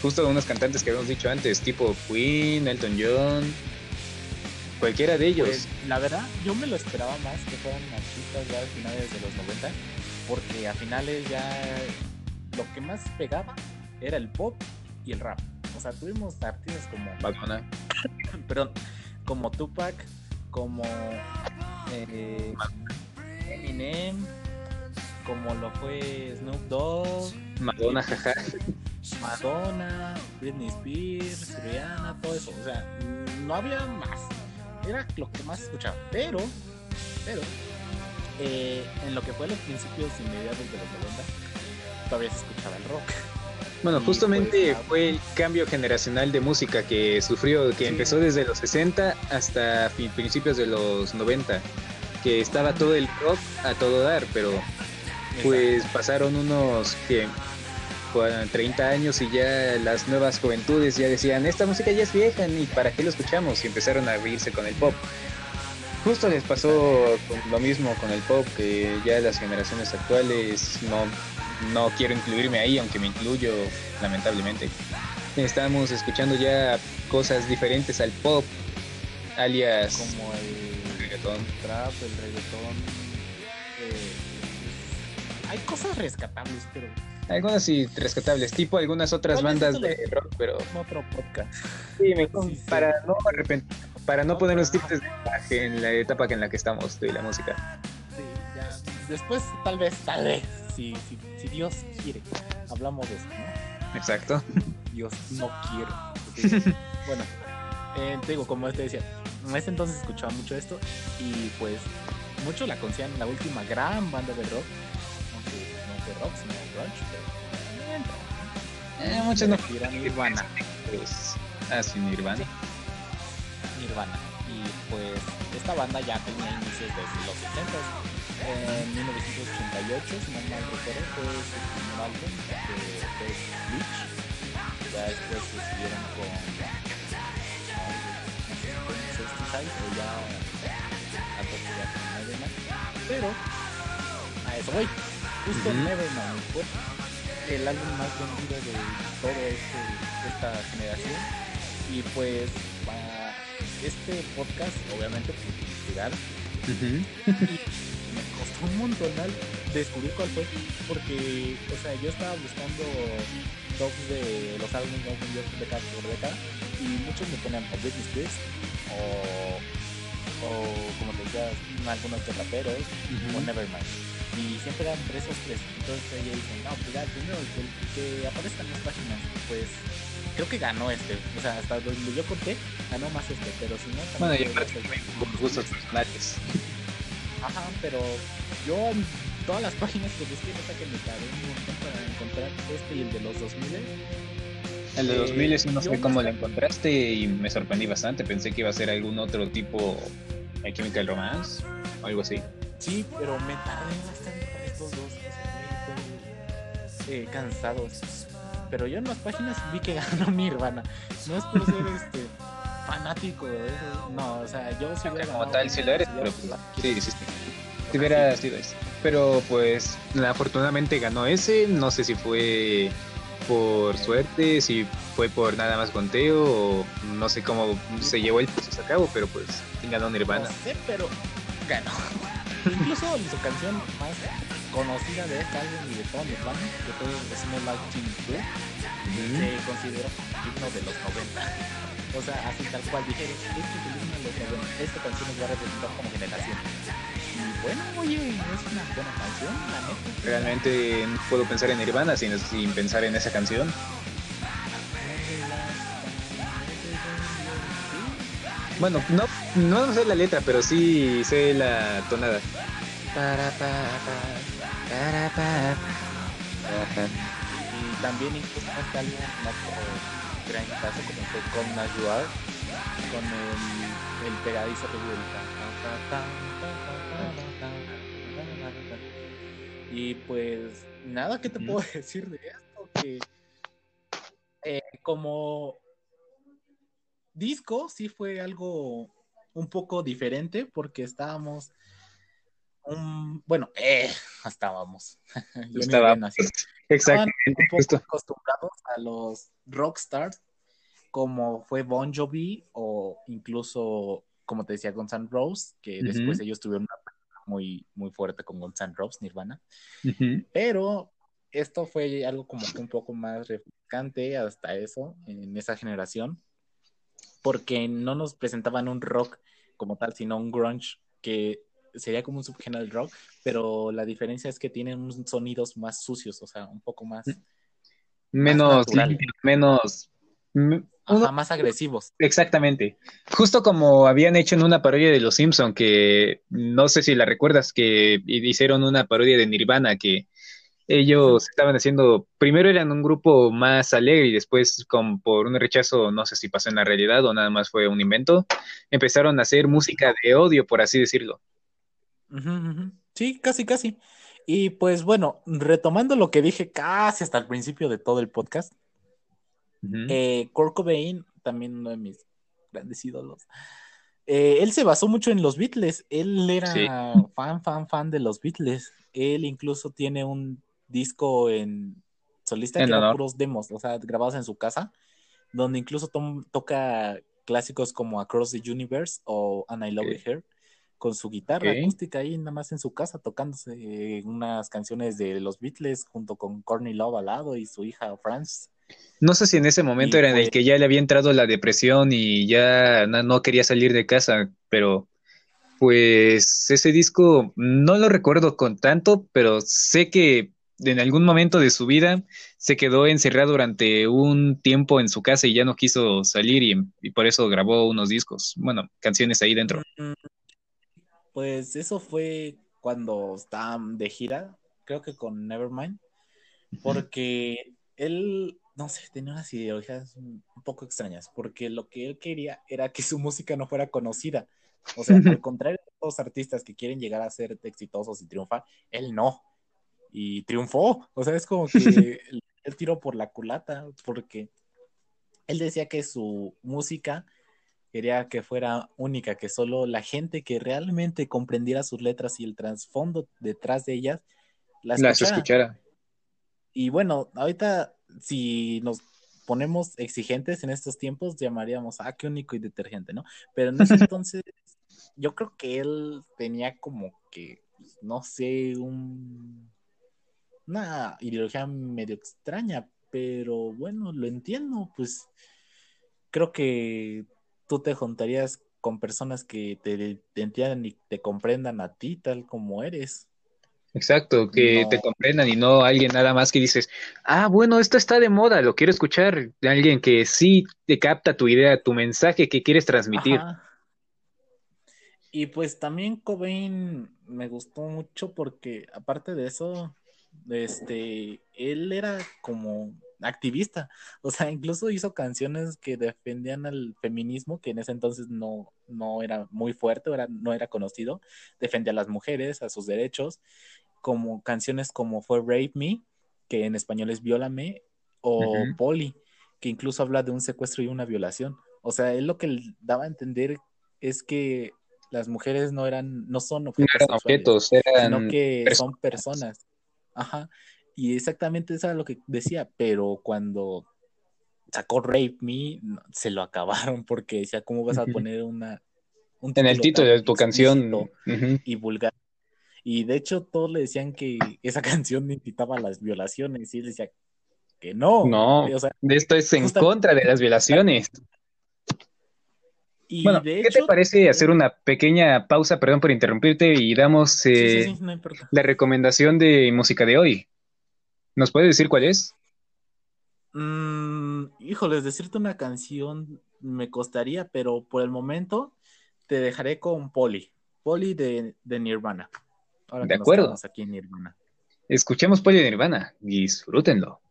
justo de unos cantantes que habíamos dicho antes, tipo Queen, Elton John, Cualquiera de ellos. Pues, la verdad, yo me lo esperaba más que fueran artistas ya a finales de los 90, porque a finales ya lo que más pegaba era el pop y el rap. O sea, tuvimos artistas como. Madonna. Perdón, como Tupac, como. Eh, Eminem, como lo fue Snoop Dogg. Madonna, jaja. Madonna, Britney Spears, Rihanna, todo eso. O sea, no había más. Era lo que más escuchaba. Pero, pero, eh, en lo que fue los principios y mediados de los 90, todavía se escuchaba el rock. Bueno, justamente pues, fue el cambio generacional de música que sufrió, que empezó desde los 60 hasta principios de los 90, que estaba todo el rock a todo dar, pero pues pasaron unos que 30 años y ya las nuevas juventudes ya decían, esta música ya es vieja, ni para qué lo escuchamos, y empezaron a abrirse con el pop. Justo les pasó lo mismo con el pop, que ya las generaciones actuales no, no quiero incluirme ahí, aunque me incluyo lamentablemente. Estamos escuchando ya cosas diferentes al pop, alias como el reggaetón, trap, el reggaetón. Eh, hay cosas rescatables, pero algunas sí rescatables, tipo algunas otras bandas de rock, pero. Otro podcast. Sí, mejor para no para no poner los tips en la etapa en la que estamos de la música. Sí, ya. Después, tal vez, tal vez, si, si, si Dios quiere, hablamos de eso, ¿no? Exacto. Dios no quiero. bueno, eh, te digo, como te decía, en ese entonces escuchaba mucho esto y pues mucho la conocían la última gran banda de rock rock, sino grunge, pero eh, muchos no Nirvana. Pues, ah, sí, Nirvana. Nirvana. Y pues esta banda ya tenía inicios desde los 70 En 1988, si no mal recuerdo, fue su primer álbum que es Bleach. Ya después se siguieron con Side o ya antes ya con. Pero a eso voy Justo uh -huh. Nevermind fue el álbum más vendido de toda este, esta generación. Y pues para este podcast, obviamente, pues investigar. Uh -huh. y me costó un montón descubrir cuál fue. Porque, o sea, yo estaba buscando tops de los álbumes más vendidos de cada por década. Y muchos me ponían o Britney Spears o, o como te decía, algunos de raperos uh -huh. o Nevermind y siempre eran tres o tres. Entonces ella dice, no, pues ya, primero el que aparezcan las páginas, pues creo que ganó este. O sea, hasta donde yo conté, ganó más este, pero si no... Bueno, y aparte con gustos personales. Ajá, pero yo en todas las páginas que busqué, nota que me tardé un montón para encontrar este y el de los 2000. El de 2000 es no sé cómo lo encontraste y me sorprendí bastante. Pensé que iba a ser algún otro tipo de Chemical Romance o algo así. Sí, pero me tardé bastante para estos dos. Eh, cansados. Pero yo en las páginas vi que ganó Nirvana. No es por ser este fanático de eso. No, o sea, yo sí hubiera Como tal, si lo eres, pero pues, sí, sí, sí. Si hubiera sido eso. Pero pues, afortunadamente ganó ese. No sé si fue por suerte, si fue por nada más conteo o no sé cómo se llevó el proceso a cabo, pero pues ganó Nirvana. No sé, pero ganó. Incluso su canción más conocida de este álbum y de todo Nirvana, que fue Smell Like Teen 2, se considera himno de los 90. O sea, así tal cual dijeron, este es de los 90, esta canción nos va a representar como generación. Bueno, oye, es una buena canción, la neta. Realmente no puedo pensar en Nirvana sin, sin pensar en esa canción. Bueno, no, no sé la letra, pero sí sé la tonada. Y también incluso hasta algo otro gran caso como fue con Najuar, con el, el pegadizo que y pues nada que te puedo decir de esto que eh, como disco sí fue algo un poco diferente porque estábamos un, bueno, eh, estábamos. estábamos. Exactamente. Un poco acostumbrados a los rockstars como fue Bon Jovi o incluso, como te decía, Guns N' Roses, que después ellos tuvieron una muy, muy fuerte con Guns N' Roses, Nirvana. Pero esto fue algo como que un poco más refrescante hasta eso, en esa generación, porque no nos presentaban un rock como tal, sino un grunge que sería como un subgénero del rock, pero la diferencia es que tienen sonidos más sucios, o sea, un poco más... Menos menos... más agresivos. Exactamente. Justo como habían hecho en una parodia de Los Simpson, que no sé si la recuerdas, que hicieron una parodia de Nirvana, que ellos estaban haciendo, primero eran un grupo más alegre y después con, por un rechazo, no sé si pasó en la realidad o nada más fue un invento, empezaron a hacer música de odio, por así decirlo. Sí, casi, casi. Y pues bueno, retomando lo que dije casi hasta el principio de todo el podcast, eh, Kurt Cobain, también uno de mis grandes ídolos, eh, él se basó mucho en los Beatles, él era fan, fan, fan de los Beatles, él incluso tiene un disco en solista que era puros demos, o sea, grabados en su casa, donde incluso toca clásicos como Across the Universe o And I Love It Here con su guitarra acústica ahí nada más en su casa tocándose unas canciones de los Beatles junto con Courtney Love al lado y su hija Franz. No sé si en ese momento era en el que ya le había entrado la depresión y ya no, quería salir de casa, pero pues ese disco no lo recuerdo con tanto, pero sé que en algún momento de su vida se quedó encerrado durante un tiempo en su casa y ya no quiso salir y, y por eso grabó unos discos, bueno, canciones ahí dentro. Pues eso fue cuando estaba de gira, creo que con Nevermind, porque él, no sé, tenía unas ideologías un poco extrañas, porque lo que él quería era que su música no fuera conocida. O sea, al contrario de los artistas que quieren llegar a ser exitosos y triunfar, él no. Y triunfó. O sea, es como que él tiró por la culata, porque él decía que su música quería que fuera única, que solo la gente que realmente comprendiera sus letras y el trasfondo detrás de ellas las, escuchara. Y bueno, ahorita si nos ponemos exigentes en estos tiempos, llamaríamos, ah, qué único y detergente, ¿no? Pero en ese entonces, yo creo que él tenía como que, no sé, un, una ideología medio extraña, pero bueno, lo entiendo, pues creo que tú te juntarías con personas que te, entiendan y te comprendan a ti tal como eres. Exacto, que te comprendan y no alguien nada más que dices, ah, bueno, esto está de moda, lo quiero escuchar, de alguien que sí te capta tu idea, tu mensaje que quieres transmitir. Y pues también Cobain me gustó mucho porque aparte de eso, este, él era como activista. O sea, incluso hizo canciones que defendían al feminismo, que en ese entonces no, no era muy fuerte, era, no era conocido. Defendía a las mujeres, a sus derechos, como canciones como fue Rape Me, que en español es Viólame, o Polly, que incluso habla de un secuestro y una violación. O sea, él lo que daba a entender es que las mujeres no eran, no son objetos, sino que son personas. Ajá. Y exactamente eso era lo que decía, pero cuando sacó Rape Me, se lo acabaron porque decía, ¿cómo vas a poner una... Un en el título de tu canción. Y vulgar. Y de hecho todos le decían que esa canción incitaba a las violaciones y él decía que no. No, de esto es en contra de las violaciones. Y bueno, ¿qué te parece hacer una pequeña pausa, perdón por interrumpirte, y damos eh, la recomendación de música de hoy? ¿Nos puede decir cuál es? Mm, híjoles, decirte una canción me costaría, pero por el momento te dejaré con Polly. Polly de, Nirvana. de acuerdo. aquí en Nirvana. Escuchemos Polly de Nirvana. Disfrútenlo.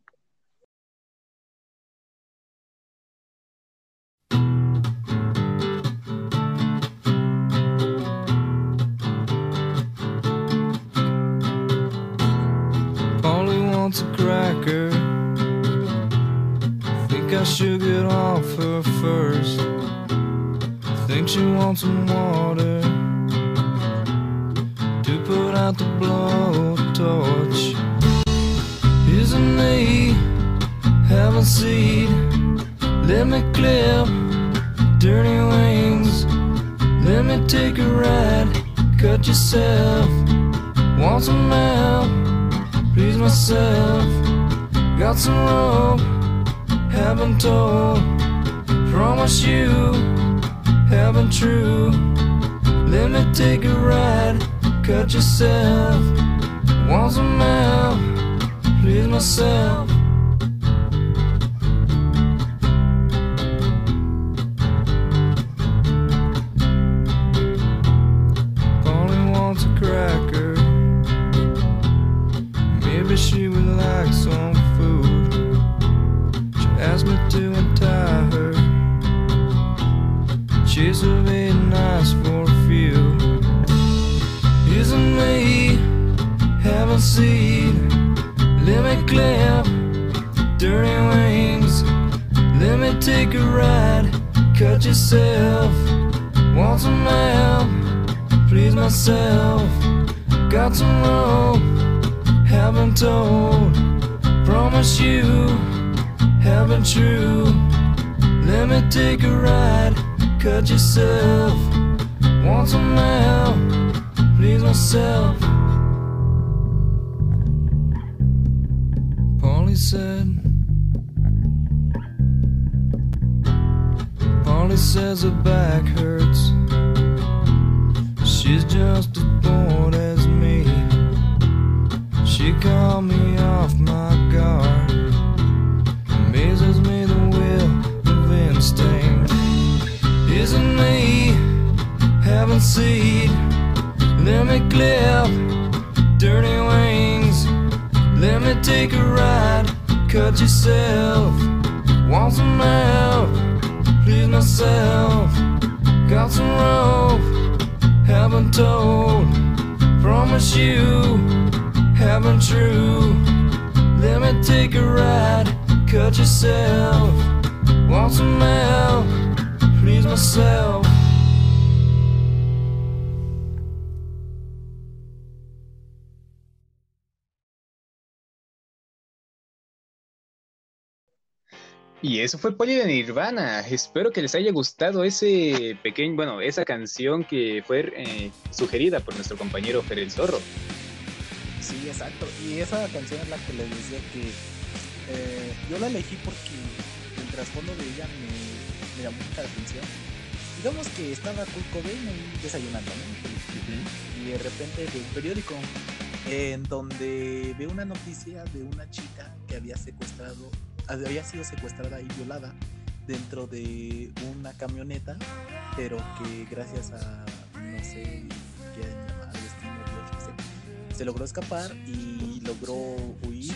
Should get off her first. Think she wants some water to put out the blowtorch. An A, have a seat. Let me clip dirty wings. Let me take a ride. Cut yourself. Want some help? please myself. Got some rope, haven't told. Promise you, haven't true. Let me take a ride, cut yourself. Want some help, please myself. Haven't told. Promise you. Haven't true. Let me take a ride. Cut yourself. Want some help? Please myself. Polly said. Polly says her back hurts. She's just a bored off my guard. Amazes me the will of instinct. Isn't me? Haven't. Let me clip dirty wings. Let me take a ride. Cut yourself. Want some help? Please myself. Got some rope. Haven't told. Promise you. Haven't true. Let me take a ride. Cut yourself. Want some help? Please myself. Y eso fue Poli de Nirvana. Espero que les haya gustado ese pequeño, bueno, esa canción que fue eh, sugerida por nuestro compañero Fer el Zorro. Sí, exacto. Y esa canción es la que les decía que eh, yo la elegí porque el trasfondo de ella me, me llamó mucha atención. Digamos que estaba Kurt Cobain ahí desayunando, ¿no? Y de repente de un periódico en donde ve una noticia de una chica que había secuestrado, había sido secuestrada y violada dentro de una camioneta, pero que gracias a no sé se logró escapar y logró huir.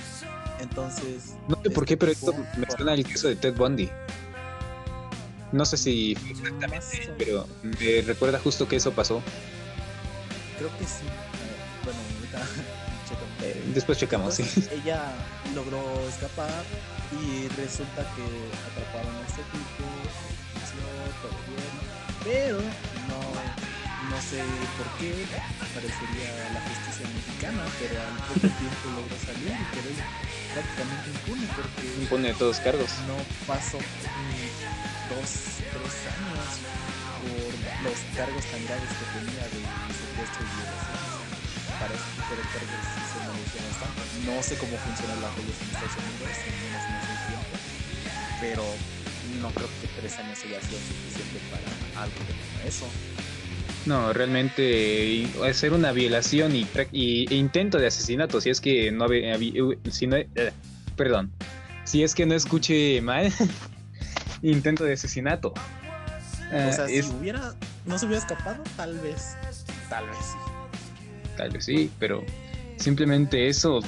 Entonces. No sé por qué, pero esto me suena el caso de Ted Bundy. No sé si fue exactamente, pero me recuerda justo que eso pasó. Creo que sí. Bueno, ahorita checamos. Después checamos, Entonces, sí. Ella logró escapar y resulta que atraparon a este tipo, juicio, todo bien, pero no, sé por qué parecería la justicia mexicana, pero al poco tiempo logró salir y quedó prácticamente impune porque Impone todos cargos. no pasó ni dos, tres años por los cargos tan graves que tenía de secuestro y violación. Para ese tipo de cargos se merecía bastante. No sé cómo funcionan las leyes en Estados Unidos, en menos en ese tiempo, pero no creo que tres años haya sido suficiente para algo como eso. No, realmente hacer una violación y, y- e intento de asesinato, si es que no si no, eh, perdón, si es que no escuche mal, intento de asesinato. Ah, o sea, es- si hubiera, no se hubiera escapado, tal vez, tal vez sí. Tal vez sí, pero simplemente eso,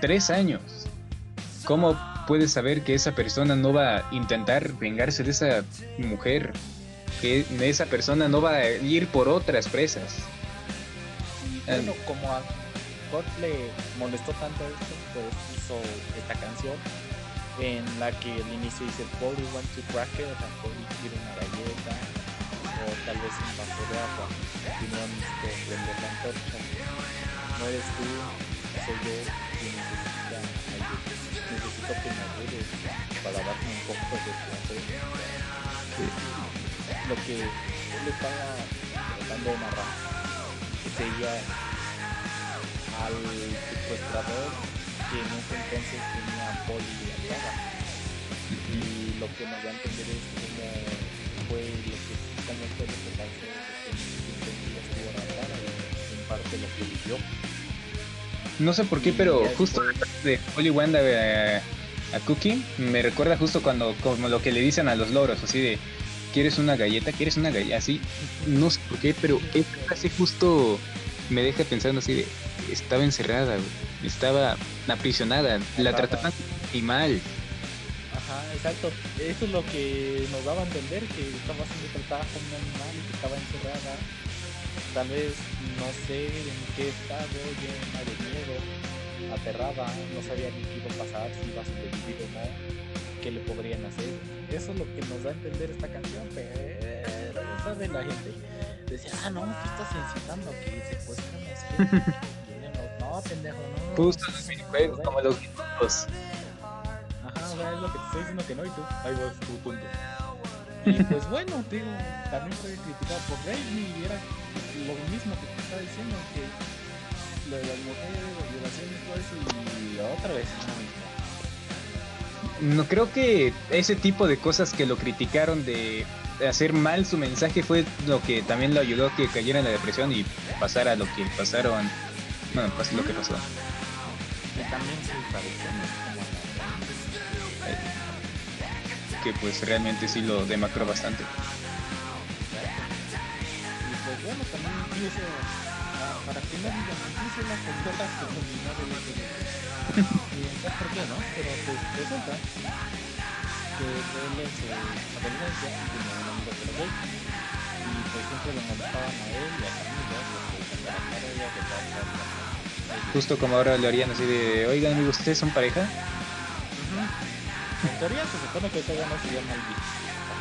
tres años. ¿Cómo puedes saber que esa persona no va a intentar vengarse de esa mujer? Que esa persona no va a ir por otras presas. Y bueno, como a Kurt le molestó tanto esto, pues hizo esta canción en la que al inicio dice Polly want to cracker, o sea, quiere una galleta, o tal vez un vaso de agua, y no necesito prender la antorcha. No eres tú, soy yo ayuda. Necesito que me ayudes para darme un poco de placer. Lo que él estaba tratando de narrar sería a al secuestrador que en ese entonces tenía poli atada. Y lo que nos da a entender es cómo fue lo que cómo fue lo que pasó que estuvo y en parte lo que vivió. No sé por qué, pero justo de Holly Wanda a, a Cookie me recuerda justo cuando como lo que le dicen a los loros, así de ¿quieres una galleta? ¿Quieres una galleta? Así, no sé por qué, pero esta frase justo me deja pensando así de estaba encerrada, güey, estaba aprisionada, la trataban y mal. Ajá, exacto. Eso es lo que nos daba a entender, que estaba siendo tratada como un animal y que estaba encerrada. Tal vez, no sé en qué estado, llena de miedo, aterrada, no sabía ni qué iba a pasar, si iba a sobrevivir o no, qué le podrían hacer. Eso es lo que nos da a entender esta canción, pero sabe la gente. Decía, ah, no, tú estás incitando que secuestren a no, no, pendejo, no. Justo los minijuegos, como los minutos. Ajá, o sea, es lo que te estoy diciendo que no y tú, ahí vas tu punto. Y pues bueno, digo, también fue criticado por Raimi y era lo mismo que te estaba diciendo, que lo de las mujeres, las violaciones, y otra vez. No creo que ese tipo de cosas que lo criticaron de hacer mal su mensaje fue lo que también lo ayudó a que cayera en la depresión y pasara lo que pasaron. Bueno, pues lo que pasó. Que también se como Que pues realmente sí lo demacró bastante. Y pues bueno, también incluso para que no digan, incluso la consola comunidad de Y no sé por qué, ¿no? Pero pues resulta que él en su adolescencia tenía un amigo que era gay. Y pues siempre lo molestaban a él y a sus amigos, porque la cara de que tal. Justo como ahora lo harían así de, oigan amigos, ¿ustedes son pareja? En teoría se supone que todavía no se llama el bicho.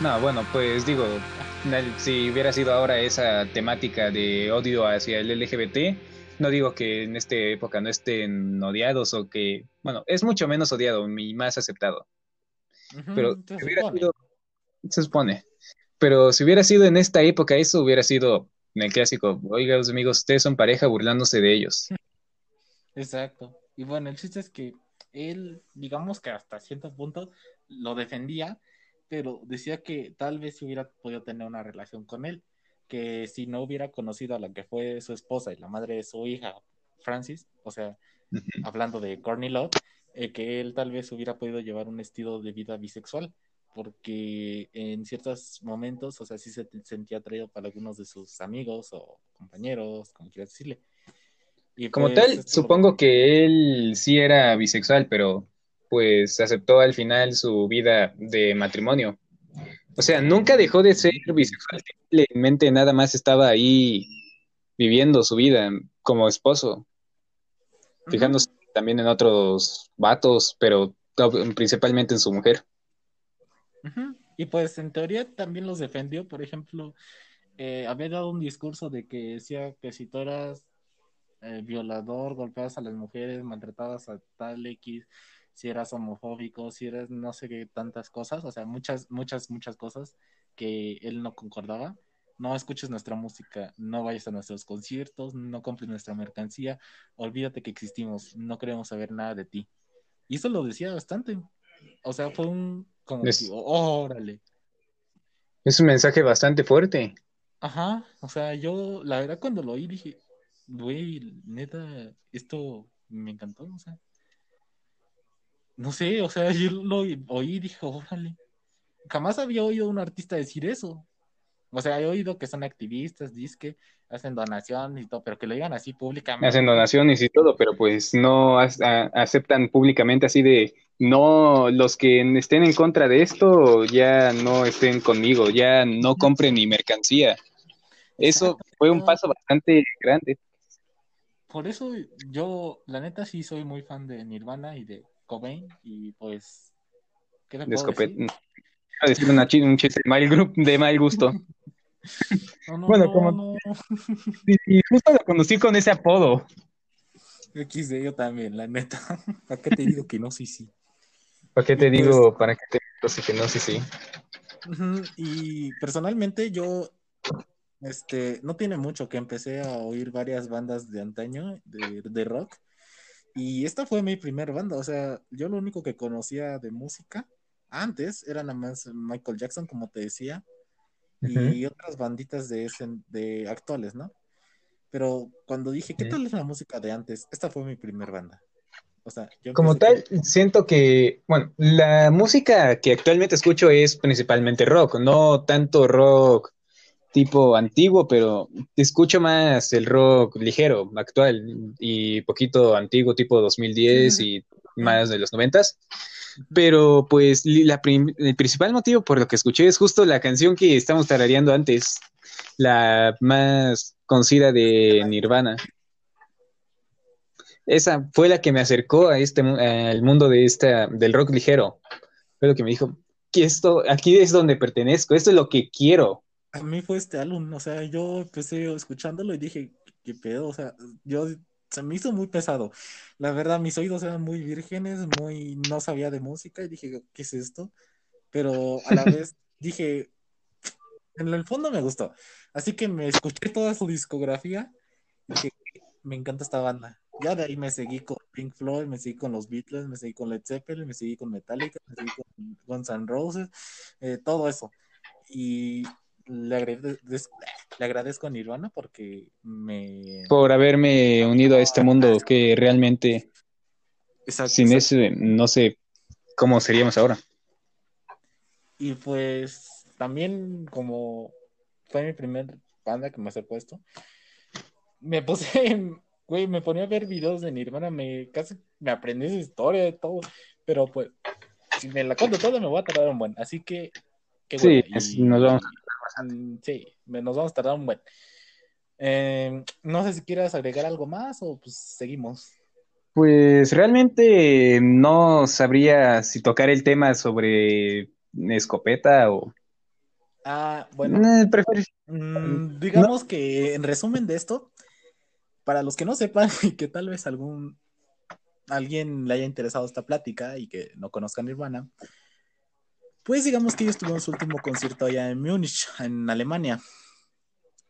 No, bueno, pues digo, si hubiera sido ahora esa temática de odio hacia el LGBT, no digo que en esta época no estén odiados o que, bueno, es mucho menos odiado y más aceptado. Pero se si hubiera supone. sido, se supone, pero si hubiera sido en esta época, eso hubiera sido en el clásico, oiga, amigos, ustedes son pareja burlándose de ellos. Exacto. Y bueno, el chiste es que él, digamos que hasta cierto punto lo defendía, pero decía que tal vez hubiera podido tener una relación con él, que si no hubiera conocido a la que fue su esposa y la madre de su hija, Francis, o sea, hablando de Courtney Love, eh, que él tal vez hubiera podido llevar un estilo de vida bisexual, porque en ciertos momentos, o sea, sí se sentía atraído para algunos de sus amigos o compañeros, como quieras decirle. Y Como pues, tal, supongo que él sí era bisexual, pero pues aceptó al final su vida de matrimonio. O sea, nunca dejó de ser bisexual, simplemente nada más estaba ahí viviendo su vida como esposo, fijándose también en otros vatos, pero principalmente en su mujer. Y pues en teoría también los defendió, por ejemplo, eh, había dado un discurso de que decía que si tú eras eh, violador, golpeabas a las mujeres, maltratabas a tal X, si eras homofóbico, si eras no sé qué tantas cosas, o sea, muchas, muchas, muchas cosas que él no concordaba. No escuches nuestra música, no vayas a nuestros conciertos, no compres nuestra mercancía, olvídate que existimos, no queremos saber nada de ti. Y eso lo decía bastante. O sea, fue un como Es- que, órale. Es un mensaje bastante fuerte. Ajá, o sea, yo la verdad cuando lo oí dije, güey, neta, esto me encantó, o sea. No sé, o sea, yo lo oí y dije, órale. Jamás había oído a un artista decir eso. O sea, he oído que son activistas, disque, hacen donaciones y todo, pero que lo digan así públicamente. Hacen donaciones y todo, pero pues no a- aceptan públicamente así de, no, los que estén en contra de esto ya no estén conmigo, ya no compren mi mercancía. Eso fue un paso bastante grande. Por eso yo, la neta, sí soy muy fan de Nirvana y de Cobain, y pues, ¿qué De puedo decir? A decir una un chiste de mal, gru- de mal gusto. No, no, Bueno, no, como-. Y justo lo conocí con ese apodo. XD, yo también, la neta. ¿Para qué te digo que no? Sí, sí. ¿Para qué te Y pues- digo? ¿Para qué te digo? Sí que no, sí, sí. Y personalmente yo Este, no tiene mucho que empecé a oír varias bandas de antaño de, de rock. Y esta fue mi primera banda. O sea, yo lo único que conocía de música antes era nada más Michael Jackson, como te decía, y otras banditas de, ese, de actuales, ¿no? Pero cuando dije, ¿qué tal es la música de antes? Esta fue mi primera banda. O sea, yo Como tal, siento que, bueno, la música que actualmente escucho es principalmente rock, no tanto rock tipo antiguo, pero escucho más el rock ligero, actual, y poquito antiguo, tipo 2010 y más de los noventas. Pero pues la el principal motivo por lo que escuché es justo la canción que estamos tarareando antes, la más conocida de Nirvana. Esa fue la que me acercó a este, al mundo de esta, del rock ligero. Fue lo que me dijo, que esto, aquí es donde pertenezco, esto es lo que quiero. A mí fue este álbum, o sea, yo empecé escuchándolo y dije, ¿qué pedo? O sea, yo se me hizo muy pesado. La verdad, mis oídos eran muy vírgenes, muy no sabía de música y dije, ¿qué es esto? Pero a la vez dije, en el fondo me gustó. Así que me escuché toda su discografía y dije, me encanta esta banda. Ya de ahí me seguí con Pink Floyd, me seguí con los Beatles, me seguí con Led Zeppelin, me seguí con Metallica, me seguí con Guns N' Roses, eh, todo eso. Y le agradezco, le agradezco a Nirvana porque me... Por haberme unido a este mundo que realmente Exacto, sin exacto. ese no sé cómo seríamos ahora. Y pues también como fue mi primer banda que me acercó a esto, me puse, güey, me ponía a ver videos de Nirvana, me casi me aprendí esa historia de todo, pero pues si me la cuento toda me voy a tardar un buen, así que qué Sí, es- nos vamos sí, nos vamos a tardar un buen. Eh, no sé si quieras agregar algo más o pues seguimos. Pues realmente no sabría si tocar el tema sobre escopeta o... Ah, bueno. Eh, Mm, digamos que en resumen de esto, para los que no sepan y que tal vez algún alguien le haya interesado esta plática y que no conozcan Nirvana, pues digamos que ellos tuvieron su último concierto allá en Múnich, en Alemania.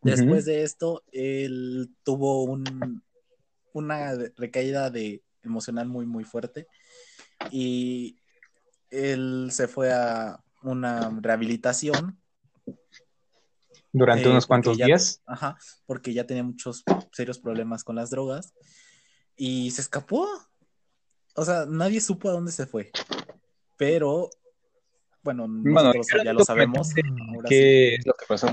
Después de esto, él tuvo un, una recaída de emocional muy, muy fuerte y él se fue a una rehabilitación durante eh, unos cuantos ya- días. Ajá, porque ya tenía muchos serios problemas con las drogas y se escapó. O sea, nadie supo a dónde se fue. Pero, bueno, Bueno, nosotros ya lo sabemos. Ahora, sí. ¿Qué es lo que pasó?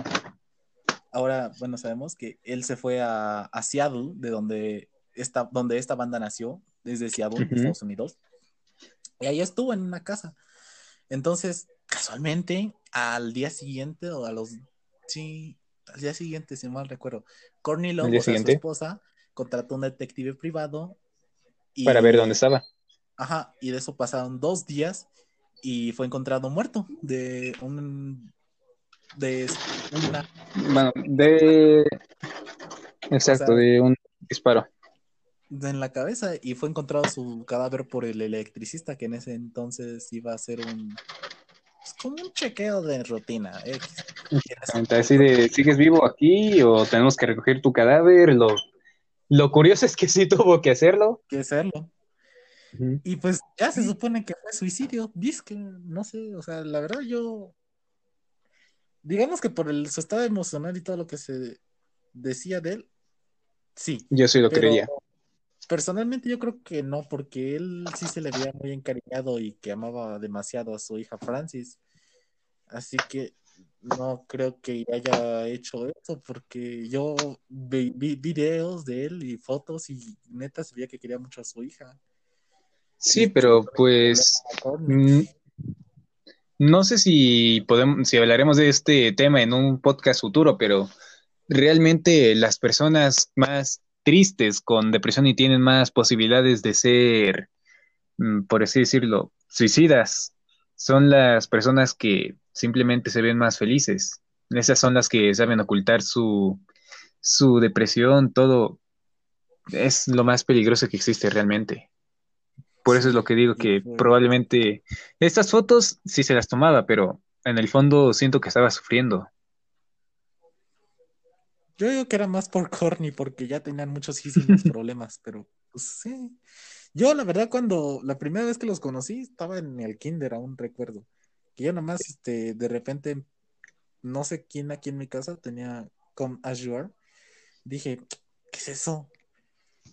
Ahora, bueno, sabemos que él se fue a, a Seattle, de donde esta, donde esta banda nació, desde Seattle. Estados Unidos. Y ahí estuvo en una casa. Entonces, casualmente, al día siguiente, o a los. Sí, al día siguiente, si mal recuerdo, ¿Al día o sea, su esposa, contrató un detective privado. y- Para ver dónde estaba. Ajá, y de eso pasaron dos días y fue encontrado muerto de un. de una. Bueno, de... Exacto, O sea- de un disparo. en la cabeza y fue encontrado su cadáver por el electricista que en ese entonces iba a hacer un pues, como un chequeo de rutina Exactamente, Así de, ¿sigues vivo aquí o tenemos que recoger tu cadáver? Lo, lo curioso es que sí tuvo que hacerlo. que hacerlo y pues ya se supone que fue suicidio que no sé o sea la verdad yo digamos que por el, su estado emocional y todo lo que se decía de él sí Yo sí lo pero creería. personalmente yo creo que no porque él sí se le veía muy encariñado y que amaba demasiado a su hija Francis Así que no creo que haya hecho eso, porque yo vi, vi videos de él y fotos y neta se veía que quería mucho a su hija. Sí, pero pues mm, no sé si podemos, si hablaremos de este tema en un podcast futuro, pero realmente las personas más tristes con depresión y tienen más posibilidades de ser, mm, por así decirlo, suicidas, son las personas que simplemente se ven más felices. Esas son las que saben ocultar su, su depresión, todo. Es lo más peligroso que existe realmente. Por eso es lo que digo que probablemente estas fotos sí se las tomaba, pero en el fondo siento que estaba sufriendo. Yo digo que era más por corny, porque ya tenían muchísimos problemas, pero pues sí. Yo, la verdad, cuando la primera vez que los conocí, estaba en el kinder, aún recuerdo. Que yo nada más, este, de repente, no sé quién aquí en mi casa tenía con Azure. Dije, ¿qué es eso?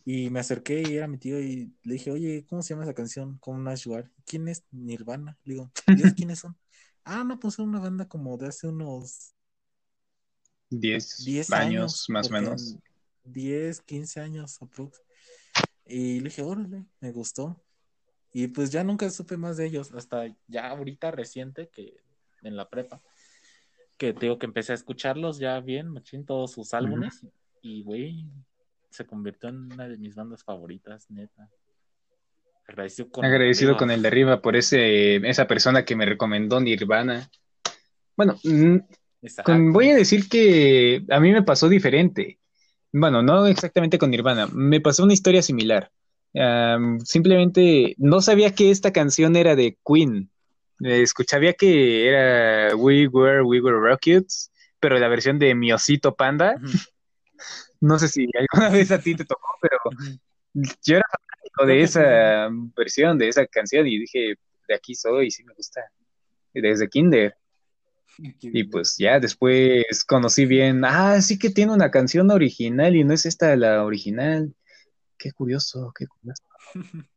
Y me acerqué y era mi tío y le dije, oye, ¿cómo se llama esa canción? Con Azure. ¿Quién es Nirvana? Le digo, ¿y quiénes son? Ah, no, pues es una banda como de hace unos 10, años, más o menos. 10, 15 años aprox. Y le dije, órale, me gustó. Y pues ya nunca supe más de ellos, hasta ya ahorita reciente que en la prepa, que tengo que empecé a escucharlos ya bien, machín, todos sus álbumes. Y güey, se convirtió en una de mis bandas favoritas, neta. Agradecido con, Agradecido con el de arriba por ese, esa persona que me recomendó Nirvana. Bueno, voy a decir que a mí me pasó diferente. Bueno, no exactamente con Nirvana, me pasó una historia similar. simplemente no sabía que esta canción era de Queen. Escuchaba que era We Were, We Were Rockets, pero la versión de Miosito Panda. No sé si alguna vez a ti te tocó, pero yo era fanático de esa versión, de esa canción, y dije, de aquí soy, sí me gusta. Desde Kinder. Y pues ya después conocí bien, ah, sí que tiene una canción original y no es esta la original. Qué curioso, qué curioso.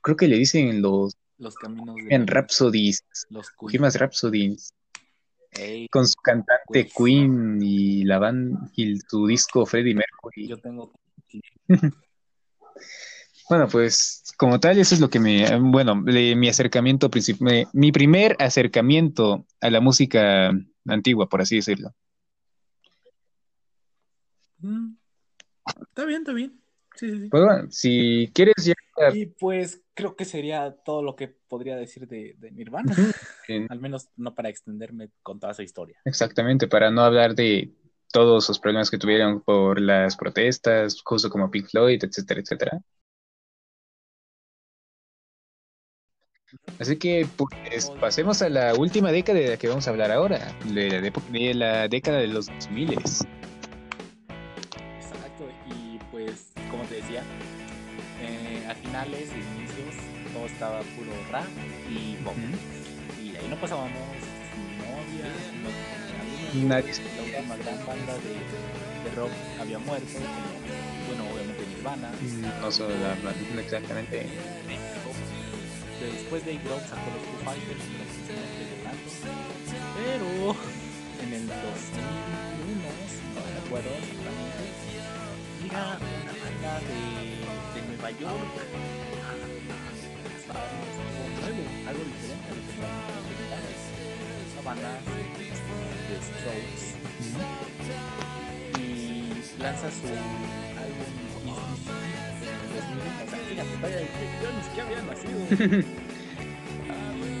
Creo que le dicen los, los caminos en Rhapsodies, los Bohemian Rhapsodies. Con su cantante Queen y la banda y su disco Freddie Mercury. Yo tengo Bueno, pues como tal, eso es lo que me, bueno, mi acercamiento, mi primer acercamiento a la música antigua, por así decirlo. Mm, está bien, está bien. Sí, sí, Pues bueno, si quieres ya... Y pues creo que sería todo lo que podría decir de, de Nirvana. Al menos no para extenderme con toda esa historia. Exactamente, para no hablar de todos los problemas que tuvieron por las protestas, justo como Pink Floyd, etcétera, etcétera. Así que pues pasemos a la última década de la que vamos a hablar ahora, de la, década de los 2000. Finales inicios todo estaba puro rap y pop. Y ahí no pasábamos novia, no Nadie. La última gran banda de, de rock había muerto, bueno, obviamente Nirvana. No solo la banda, exactamente después de Ground sacó los Foo Fighters pero en el 2001 no me acuerdo exactamente llega una banda de, de Nueva York algo nuevo algo diferente a lo que estábamos esa banda de Strokes y lanza su álbum yo ni siquiera había nacido.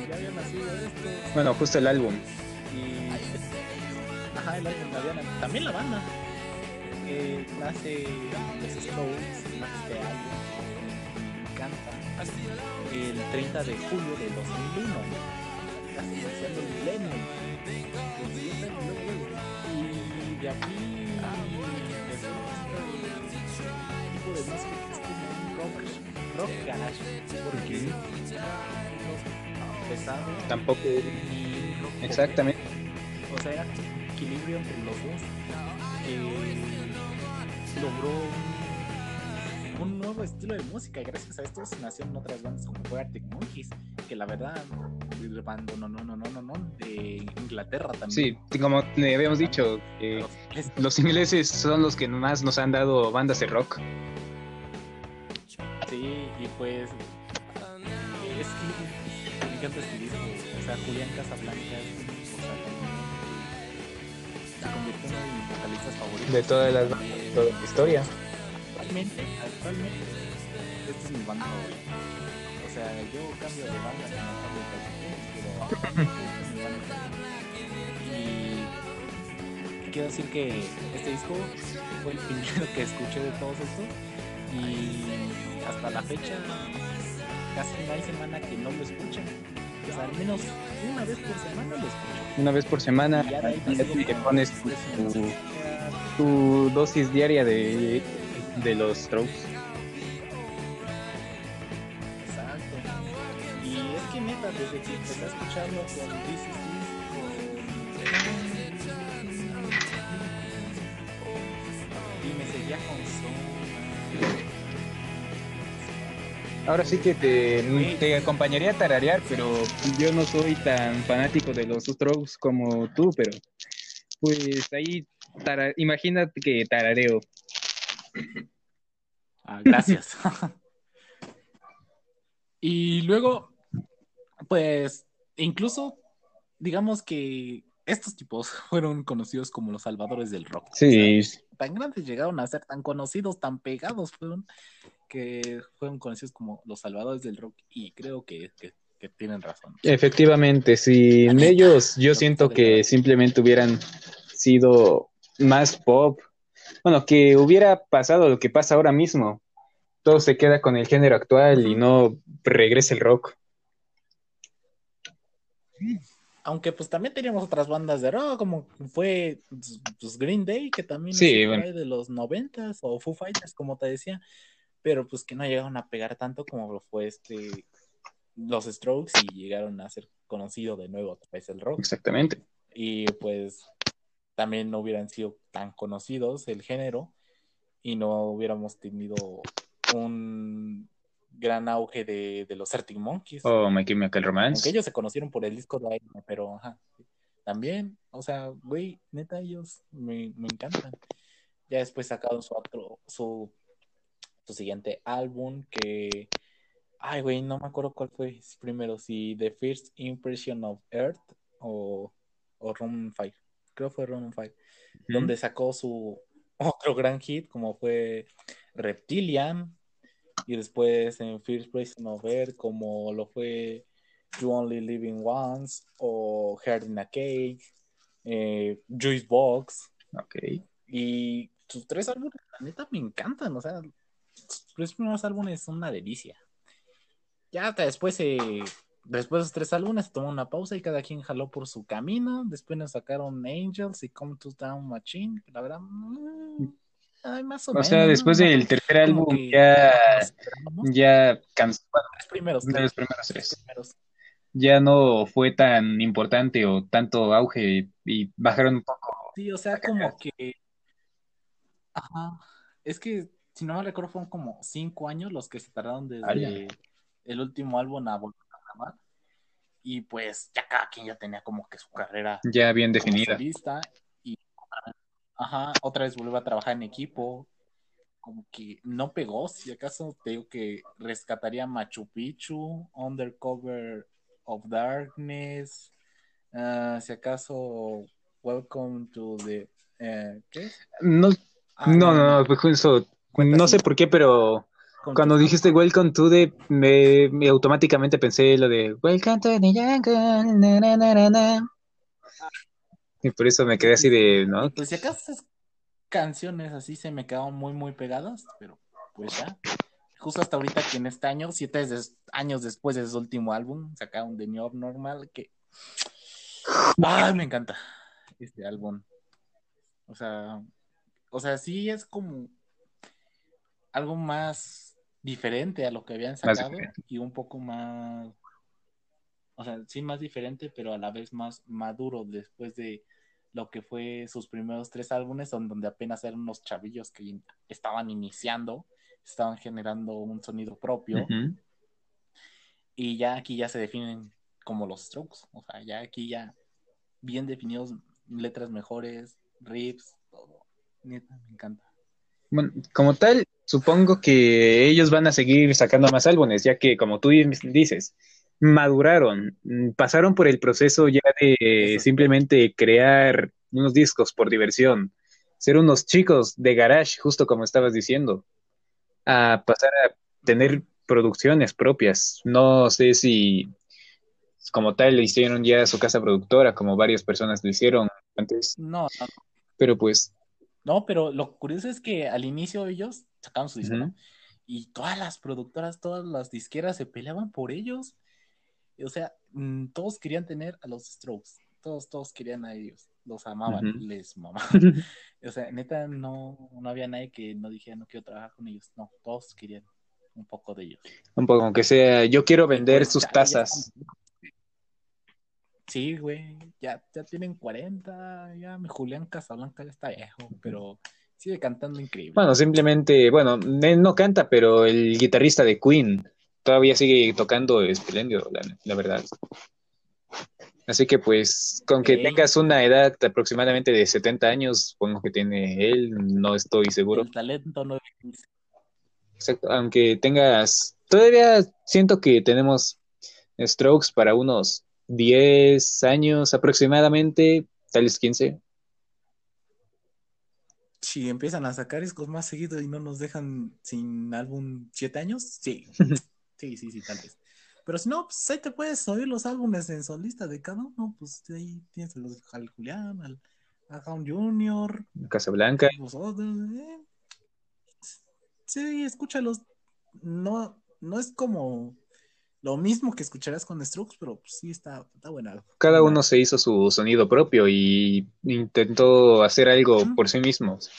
ya había nacido esto. Bueno, justo el álbum. Y. Ajá, el álbum, había, también la banda. Eh, nace los Strokes, nace este álbum. Me encanta. El 30 de julio del 2001. Casi iniciando el milenio. Y de aquí. tipo de música rock garage. Porque pesado. Tampoco. Exactamente. O sea, equilibrio entre los dos. Que logró un, nuevo estilo de música. Y gracias a esto nacieron otras bandas como fue Arctic Monkeys. Que la verdad, bando no, no, no, no, no, no, de Inglaterra también. Sí, como habíamos dicho, eh, los ingleses son los que más nos han dado bandas de rock. Sí, y pues es que me encanta este disco. O sea, Julián Casablanca o sea, se convirtió en mis vocalistas favoritos. De todas las bandas, de toda la historia. Actualmente, actualmente, este es mi banda favorita. O sea, yo cambio de banda, no cambio de pero este es mi banda Y quiero decir que este disco fue el primero que escuché de todos estos y hasta la fecha casi no hay semana que no lo escuchen. Pues al menos una vez por semana lo escucho. Una vez por semana y, ya te pones tu, tu dosis diaria de, de los strokes. Exacto. Y es que neta, desde que empecé a escucharlo con This Is This, Ahora sí que te, acompañaría a tararear, pero yo no soy tan fanático de los strokes como tú, pero pues ahí tara- imagínate que tarareo. Ah, gracias. y luego, pues, incluso, digamos que estos tipos fueron conocidos como los salvadores del rock. O Sí, sea, tan grandes llegaron a ser, tan conocidos, tan pegados fueron, que fueron conocidos como los salvadores del rock. Y creo que, que- que tienen razón. efectivamente, sin ellos yo siento que simplemente hubieran sido más pop. Bueno, que hubiera pasado lo que pasa ahora mismo. Todo se queda con el género actual y no regresa el rock. Aunque pues también teníamos otras bandas de rock, como fue pues, Green Day, que también Sí, bueno. de los noventas, o Foo Fighters, como te decía, pero pues que no llegaron a pegar tanto como lo fue este los Strokes y llegaron a ser conocido de nuevo otra vez el rock. Exactamente. Y pues también no hubieran sido tan conocidos el género y no hubiéramos tenido un gran auge de, de los Arctic Monkeys. Oh, My Chemical Aunque Romance. ellos se conocieron por el disco de Iron, pero ajá, también, o sea, güey, neta, ellos me, me encantan. Ya después sacaron su otro, su, su siguiente álbum que, ay, güey, no me acuerdo cuál fue primero, si The First Impression of Earth o, o Room 5, creo fue Room 5, donde sacó su otro gran hit como fue Reptilian y después en First Person Earth como lo fue You Only Living Once o Heart in a Cake, eh, Juice Box Ok. y sus tres álbumes la neta me encantan, o sea, sus tres primeros álbumes son una delicia. Ya hasta después eh, Después de los tres álbumes se tomó una pausa y cada quien jaló por su camino. Después nos sacaron Angels y Come to Down Machine. que La verdad, mm, ay, más o, O menos. sea, ¿no? después No, del tercer álbum que- ya, esperábamos. ya cansó Los primeros de tres, los primeros los tres. primeros. Ya no fue tan importante o tanto auge y bajaron un poco. Sí, o sea, como que. Ajá. Es que, si no me recuerdo, fueron como cinco años los que se tardaron desde el último álbum a volver a grabar. Y pues ya cada quien ya tenía como que su carrera Ya bien definida. solista. Ajá, otra vez volvió a trabajar en equipo. Como que no pegó, si acaso te digo que rescataría Machu Picchu, Undercover of Darkness, ah, si acaso Welcome to the... eh, ¿Qué? No, Ah, no, no, no, eso, Cuenta no sé por qué, pero cuando dijiste Welcome to the, me, me automáticamente pensé lo de Welcome to the jungle, na, na, na, na, na. Y por eso me quedé así de, ¿no? Pues si acaso esas canciones así se me quedaron muy, muy pegadas, pero pues ya. Justo hasta ahorita que en este año, siete des- años después de su último álbum, sacaron The New Abnormal, que... ¡Ay, me encanta este álbum! O sea, o sea, sí es como algo más diferente a lo que habían sacado y un poco más... O sea, sí más diferente, pero a la vez más maduro después de lo que fue sus primeros tres álbumes, donde apenas eran unos chavillos que estaban iniciando, estaban generando un sonido propio, y ya aquí ya se definen como los Strokes, o sea, ya aquí ya bien definidos, letras mejores, riffs, todo. Neta, me encanta. Bueno, como tal, supongo que ellos van a seguir sacando más álbumes, ya que, como tú dices, maduraron, mm, pasaron por el proceso ya de simplemente crear unos discos por diversión, ser unos chicos de garage, justo como estabas diciendo, a pasar a tener producciones propias. No sé si como tal hicieron ya su casa productora, como varias personas lo hicieron antes, No, no, pero pues, no, pero lo curioso es que al inicio ellos sacaron su disco. ¿no? Y todas las productoras, todas las disqueras se peleaban por ellos. O sea, mm, todos querían tener a los Strokes. Todos, todos querían a ellos. los amaban, les mamaban. O sea, neta, no, no había nadie que no dijera no quiero trabajar con ellos. No, todos querían un poco de ellos. Un poco, aunque sea, yo quiero vender sus tazas. Sí, güey, ya, ya tienen 40, ya mi Julián Casablanca ya está viejo, pero sigue cantando increíble. Bueno, simplemente, bueno, él no canta, pero el guitarrista de Queen todavía sigue tocando espléndido, la, la verdad. Así que pues, con que tengas una edad aproximadamente de 70 años, supongo que tiene él, no estoy seguro. el talento no Exacto, aunque tengas, todavía siento que tenemos Strokes para unos 10 años aproximadamente, tal vez 15. Si empiezan a sacar discos más seguido y no nos dejan sin álbum siete años, sí. Sí, sí, sí, tal vez. Pero si no, pues ahí te puedes oír los álbumes en solista de cada uno, pues ahí tienes los, al Julián, al a Hound Junior, Casablanca, los otros, eh. Sí, escúchalos. No, no es como lo mismo que escucharás con Strokes, pero pues, sí está, está buena. cada uno se hizo su sonido propio y intentó hacer algo por sí mismos,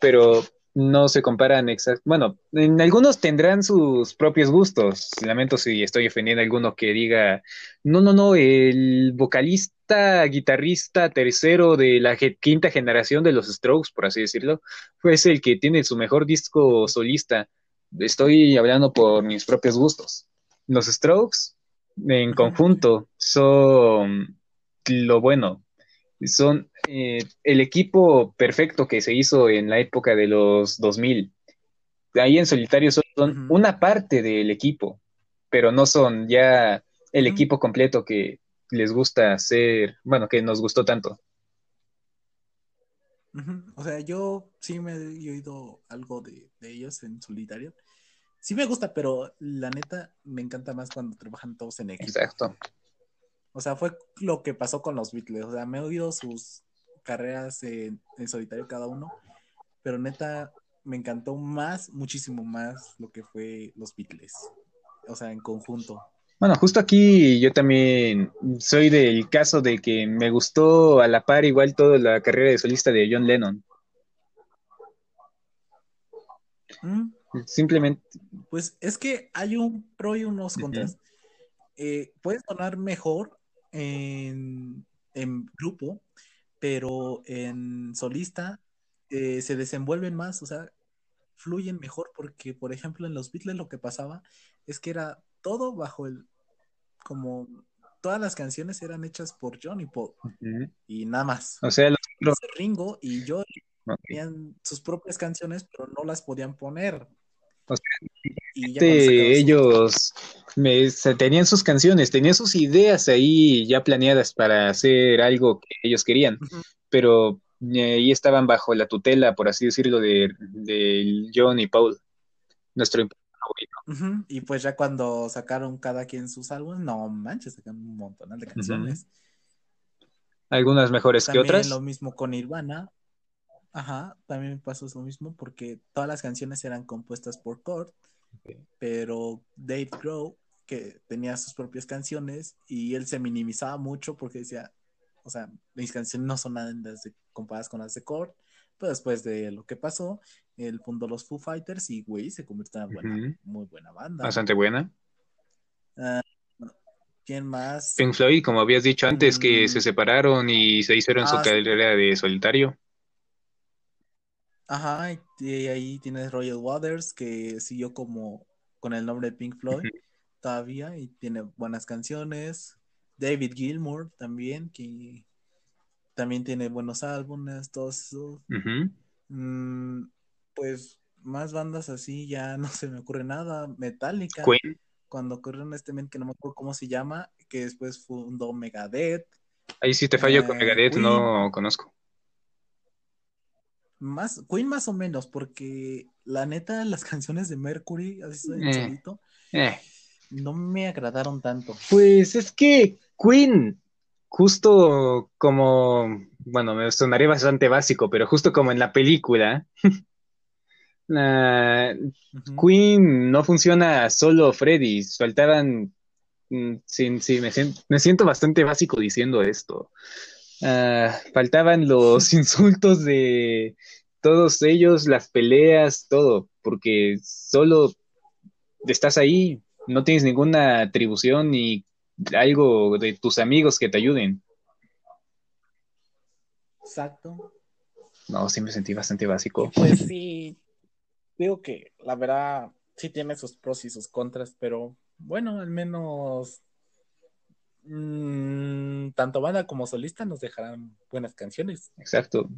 pero no se comparan exact Bueno, en algunos tendrán sus propios gustos. Lamento si estoy ofendiendo a alguno que diga, no, no, no, el vocalista, guitarrista tercero de la ge- quinta generación de los Strokes, por así decirlo, fue el que tiene su mejor disco solista. Estoy hablando por mis propios gustos. Los Strokes, en conjunto, son lo bueno. Son eh, el equipo perfecto que se hizo en la época de los 2000. Ahí en solitario son Ujú. una parte del equipo, pero no son ya el equipo completo que les gusta hacer, bueno, que nos gustó tanto. O sea, yo sí me he oído algo de, de ellos en solitario. Sí me gusta, pero la neta me encanta más cuando trabajan todos en equipo. Exacto. O sea, fue lo que pasó con los Beatles. O sea, me he oído sus carreras en, en solitario cada uno, pero neta me encantó más, muchísimo más lo que fue los Beatles. O sea, en conjunto. Bueno, justo aquí yo también soy del caso de que me gustó a la par igual toda la carrera de solista de John Lennon. Mm, Simplemente, Pues es que hay un pro y unos contras. Eh, puede sonar mejor en, en grupo, pero en solista eh, se desenvuelven más, o sea, fluyen mejor porque, por ejemplo, en los Beatles lo que pasaba es que era todo bajo el, como todas las canciones eran hechas por John y Paul y nada más. o sea, los- Ringo y John ok. tenían sus propias canciones, pero no las podían poner. O y Este, ellos me, se- tenían sus canciones, tenían sus ideas ahí ya planeadas para hacer algo que ellos querían, pero eh, ahí estaban bajo la tutela, por así decirlo, de, de John y Paul, nuestro favorito. Ujú, Y pues ya cuando sacaron cada quien sus álbumes, no manches, sacaron un montón de canciones. Algunas mejores que otras. lo mismo con Nirvana. Ajá, también pasó lo mismo porque todas las canciones eran compuestas por Kurt, Pero Dave Grohl, que tenía sus propias canciones y él se minimizaba mucho porque decía, o sea, mis canciones no son nada de- comparadas con las de Kurt, pero después de lo que pasó, él fundó los Foo Fighters y, güey, se convirtió en una buena, muy buena banda. Bastante buena. ¿Quién más? Pink Floyd, como habías dicho antes, que Mm. se separaron y se hicieron su Ah, sí. carrera de solitario. Ajá, y ahí tienes Royal Waters, que siguió como con el nombre de Pink Floyd todavía y tiene buenas canciones. David Gilmour también, que también tiene buenos álbumes, todos esos. Mm, pues más bandas así ya no se me ocurre nada. Metallica, Queen, cuando corrieron este men que no me acuerdo cómo se llama, que después fundó Megadeth. ahí sí te fallo con Eh, Megadeth, Queen. no conozco. Más, Queen más o menos, porque la neta, las canciones de Mercury, así soy Eh. Eh. no me agradaron tanto. Pues es que Queen, justo como, bueno, me sonaría bastante básico, pero justo como en la película, la-. Queen no funciona solo Freddy, faltaban, mm, sí, sí, me siento, me siento bastante básico diciendo esto. Ah, faltaban los insultos de todos ellos, las peleas, todo, porque solo estás ahí, no tienes ninguna atribución ni algo de tus amigos que te ayuden. Exacto. No, sí me sentí bastante básico. Pues sí, digo que la verdad sí tiene sus pros y sus contras, pero bueno, al menos mm, tanto banda como solista nos dejarán buenas canciones. Exacto.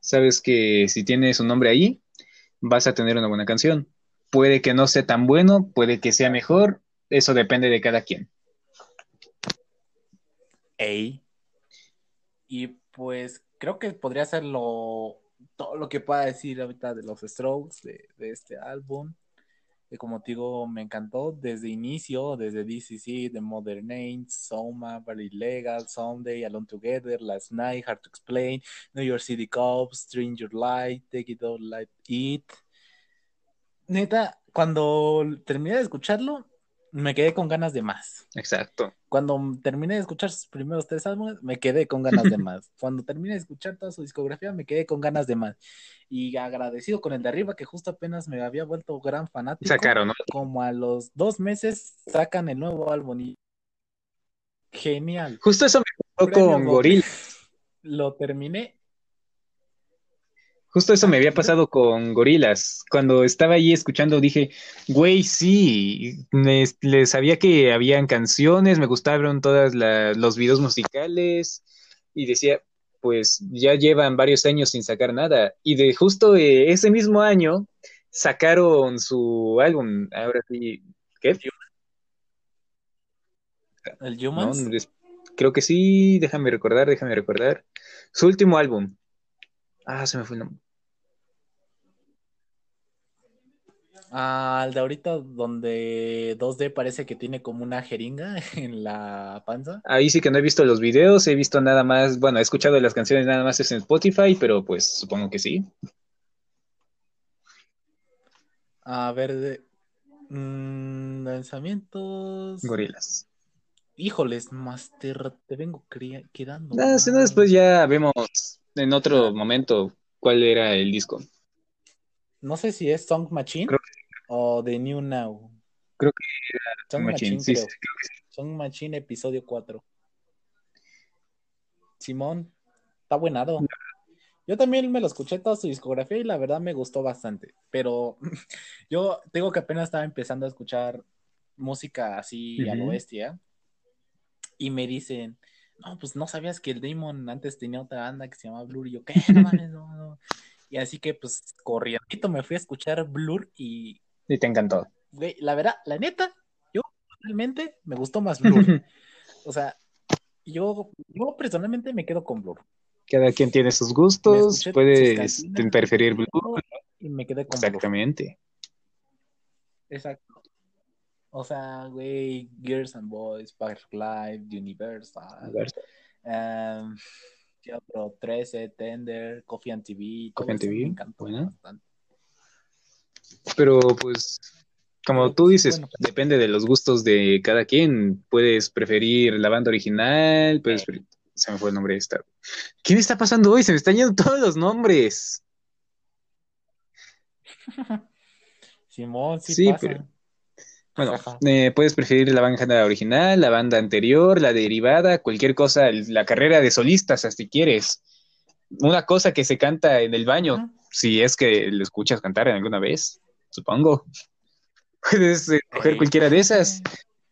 Sabes que si tienes un nombre ahí, vas a tener una buena canción. Puede que no sea tan bueno, puede que sea mejor, eso depende de cada quien. Ey. Y pues creo que podría ser lo, todo lo que pueda decir ahorita de los Strokes, de, de este álbum. Como te digo, me encantó desde inicio, desde DCC, The Modern Names, Soma, Very Legal, Someday, Alone Together, Last Night, Hard to Explain, New York City Cops, Stranger Light, Take It All Like It. Neta, cuando terminé de escucharlo, me quedé con ganas de más. Exacto. Cuando terminé de escuchar sus primeros tres álbumes, me quedé con ganas de más. Cuando terminé de escuchar toda su discografía, me quedé con ganas de más. Y agradecido con el de arriba, que justo apenas me había vuelto gran fanático. Sacaron, ¿no? Como a los dos meses sacan el nuevo álbum. Y... Genial. Justo eso me pasó con Go- Goril. Lo terminé. Justo eso me había pasado con Gorilas. Cuando estaba ahí escuchando dije, güey, sí, me- le sabía que habían canciones, me gustaron todos los videos musicales y decía, pues ya llevan varios años sin sacar nada. Y de justo eh, ese mismo año sacaron su álbum. Ahora sí, ¿qué? El Humans. creo que sí, déjame recordar, déjame recordar. Su último álbum. Ah, se me fue el nombre. Ah, el de ahorita donde 2D parece que tiene como una jeringa en la panza. Ahí sí que no he visto los videos, he visto nada más, bueno, he escuchado las canciones nada más es en Spotify, pero pues supongo que sí. A ver, de... mm, lanzamientos. Gorilas. Híjoles, Master, te vengo quedando. Ah, si no, después ya vemos en otro momento cuál era el disco. No sé si es Song Machine Creo o The New Now. Creo que Song Machine, Machine, sí, creo. sí, creo que sí. Song Machine, episodio 4. Simón, está buenado. Yo también me lo escuché toda su discografía y la verdad me gustó bastante. Pero yo tengo que apenas estaba empezando a escuchar música así a lo bestia. Y me dicen, no, pues no sabías que el Damon antes tenía otra banda que se llamaba Blur. Y yo, ¿qué? No mames, no, no. Y así que pues corriendo me fui a escuchar Blur y, Y te encantó. güey, la verdad, la neta, yo realmente me gustó más Blur. O sea, yo, yo personalmente me quedo con Blur. Cada quien tiene sus gustos, canciones, preferir Blue. Y me quedé con Blur. Exactamente. Exacto. O sea, güey, Girls and Boys, Park Life, Universal, um, ¿qué otro? 13, Tender, Coffee and TV. Coffee and TV, Me encantó bueno. bastante. Pero pues, como tú pues, dices, bueno. depende de los gustos de cada quien. Puedes preferir la banda original, puedes pre- Se me fue el nombre de esta. ¿Qué me está pasando hoy? Se me están yendo todos los nombres. Simón, sí, Sí, pasa. pero- Bueno, eh, puedes preferir la banda original, la banda anterior, la derivada, cualquier cosa, la carrera de solistas, si quieres. Una cosa que se canta en el baño, si es que lo escuchas cantar alguna vez, supongo. Puedes eh, coger cualquiera de esas,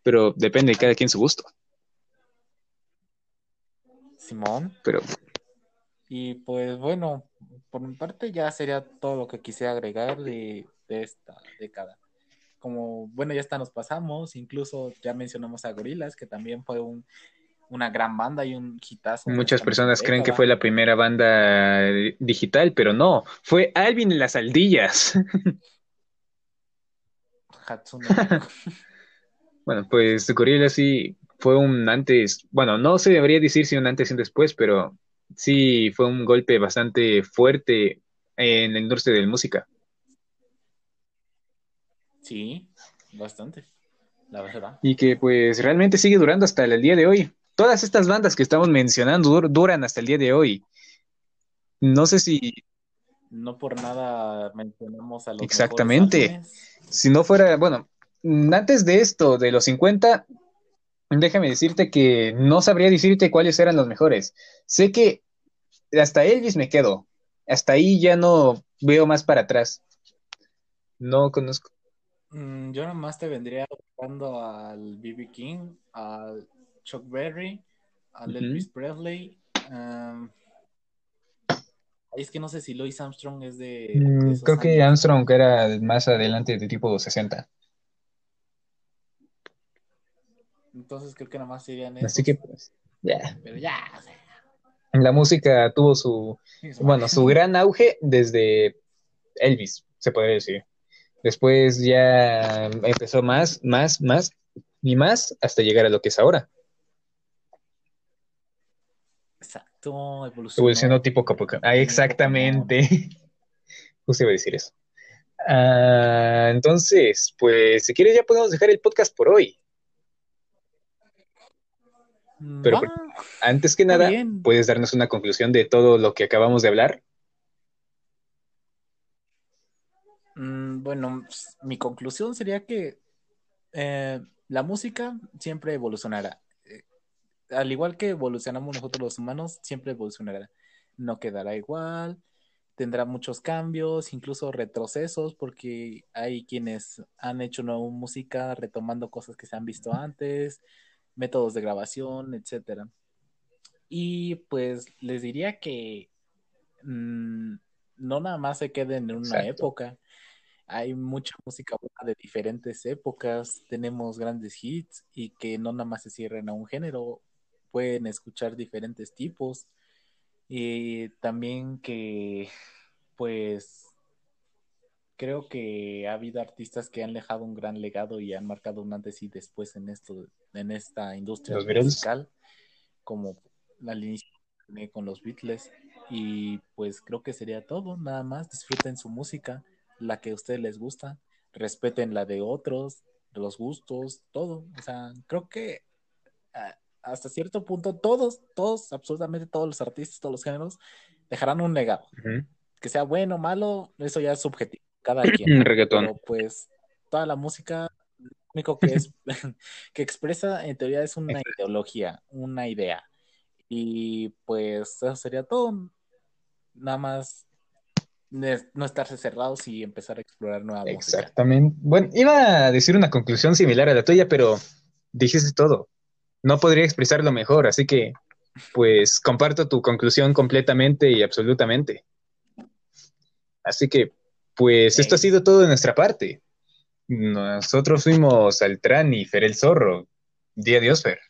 pero depende de cada quien su gusto. Simón. Pero Y pues bueno, por mi parte ya sería todo lo que quisiera agregar de, de esta década. Como, bueno, ya hasta nos pasamos, incluso ya mencionamos a Gorilas, que también fue un, una gran banda y un hitazo. muchas personas creen que fue la primera banda eh, digital, pero no, fue Alvin en las aldillas. Hatsune. Bueno, pues Gorillaz sí fue un antes, bueno, no se debería decir si un antes y un después, pero sí fue un golpe bastante fuerte en la industria de la música. Sí, bastante, la verdad. Y que pues realmente sigue durando hasta el día de hoy. todas estas bandas que estamos mencionando dur- duran hasta el día de hoy. No sé si, No por nada mencionamos a los Exactamente. si no fuera, bueno, antes de esto, de los 50, déjame decirte que no sabría decirte cuáles eran los mejores. Sé que hasta Elvis me quedo. Hasta ahí ya no veo más para atrás. No conozco. Mm, yo nomás te vendría buscando al B.B. King, al Chuck Berry, al. Elvis Presley. am, es que no sé si Louis Armstrong es de, de Mm, creo que años. Armstrong era más adelante de tipo 60. Entonces creo que nomás serían Así esos. que pues, ya. Pero ya, o sea, La música tuvo su, bueno, su gran auge desde Elvis, se podría decir. Después ya empezó más, más, más y más hasta llegar a lo que es ahora. Exacto, evolucionó. Evolucionó tipo Capoca. Ah, exactamente. Justo iba a decir eso. Ah, entonces, pues, si quieres ya podemos dejar el podcast por hoy. Pero por- Antes que nada, bien. ¿puedes darnos una conclusión de todo lo que acabamos de hablar? Mm, bueno, mi conclusión sería que eh, la música siempre evolucionará. Eh, al igual que evolucionamos nosotros los humanos, siempre evolucionará. No quedará igual, tendrá muchos cambios, incluso retrocesos, porque hay quienes han hecho nueva música retomando cosas que se han visto antes, métodos de grabación, etcétera. Y pues les diría que mm, no nada más se queden en una Exacto. época. Hay mucha música buena de diferentes épocas, tenemos grandes hits y que no nada más se cierren a un género, pueden escuchar diferentes tipos. Y también que pues creo que ha habido artistas que han dejado un gran legado y han marcado un antes y después en esto, en esta industria musical, como al inicio con los Beatles. Y pues creo que sería todo, nada más. Disfruten su música, la que a ustedes les gusta, respeten la de otros, los gustos, todo, o sea, creo que ah, hasta cierto punto todos, todos, absolutamente todos los artistas, todos los géneros dejarán un legado, que sea bueno o malo, eso ya es subjetivo, cada quien, Reggaetón. pero pues toda la música lo único que es que expresa en teoría es una ideología, una idea. Y pues eso sería todo. Nada más no estarse cerrados y empezar a explorar nueva música. Exactamente. Bueno, iba a decir una conclusión similar a la tuya, pero dijiste todo. No podría expresarlo mejor, así que, pues, comparto tu conclusión completamente y absolutamente. Así que, pues, esto ha sido todo de nuestra parte. Nosotros fuimos Altran y Fer el Zorro. Día Dios, Fer.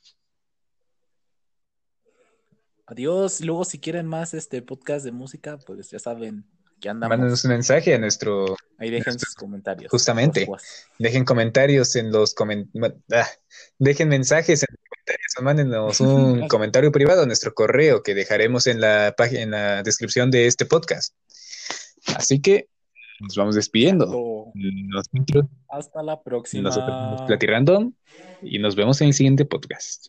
Adiós. Luego, si quieren más este podcast de música, pues ya saben andamos. Mándenos un mensaje a nuestro. Ahí dejen sus comentarios. Justamente. Dejen comentarios en los comentarios. dejen mensajes en los comentarios o mándenos un comentario privado a nuestro correo que dejaremos en la página, en la descripción de este podcast. Así que nos vamos despidiendo. Hasta la próxima. nosotros Platirandom y nos vemos en el siguiente podcast.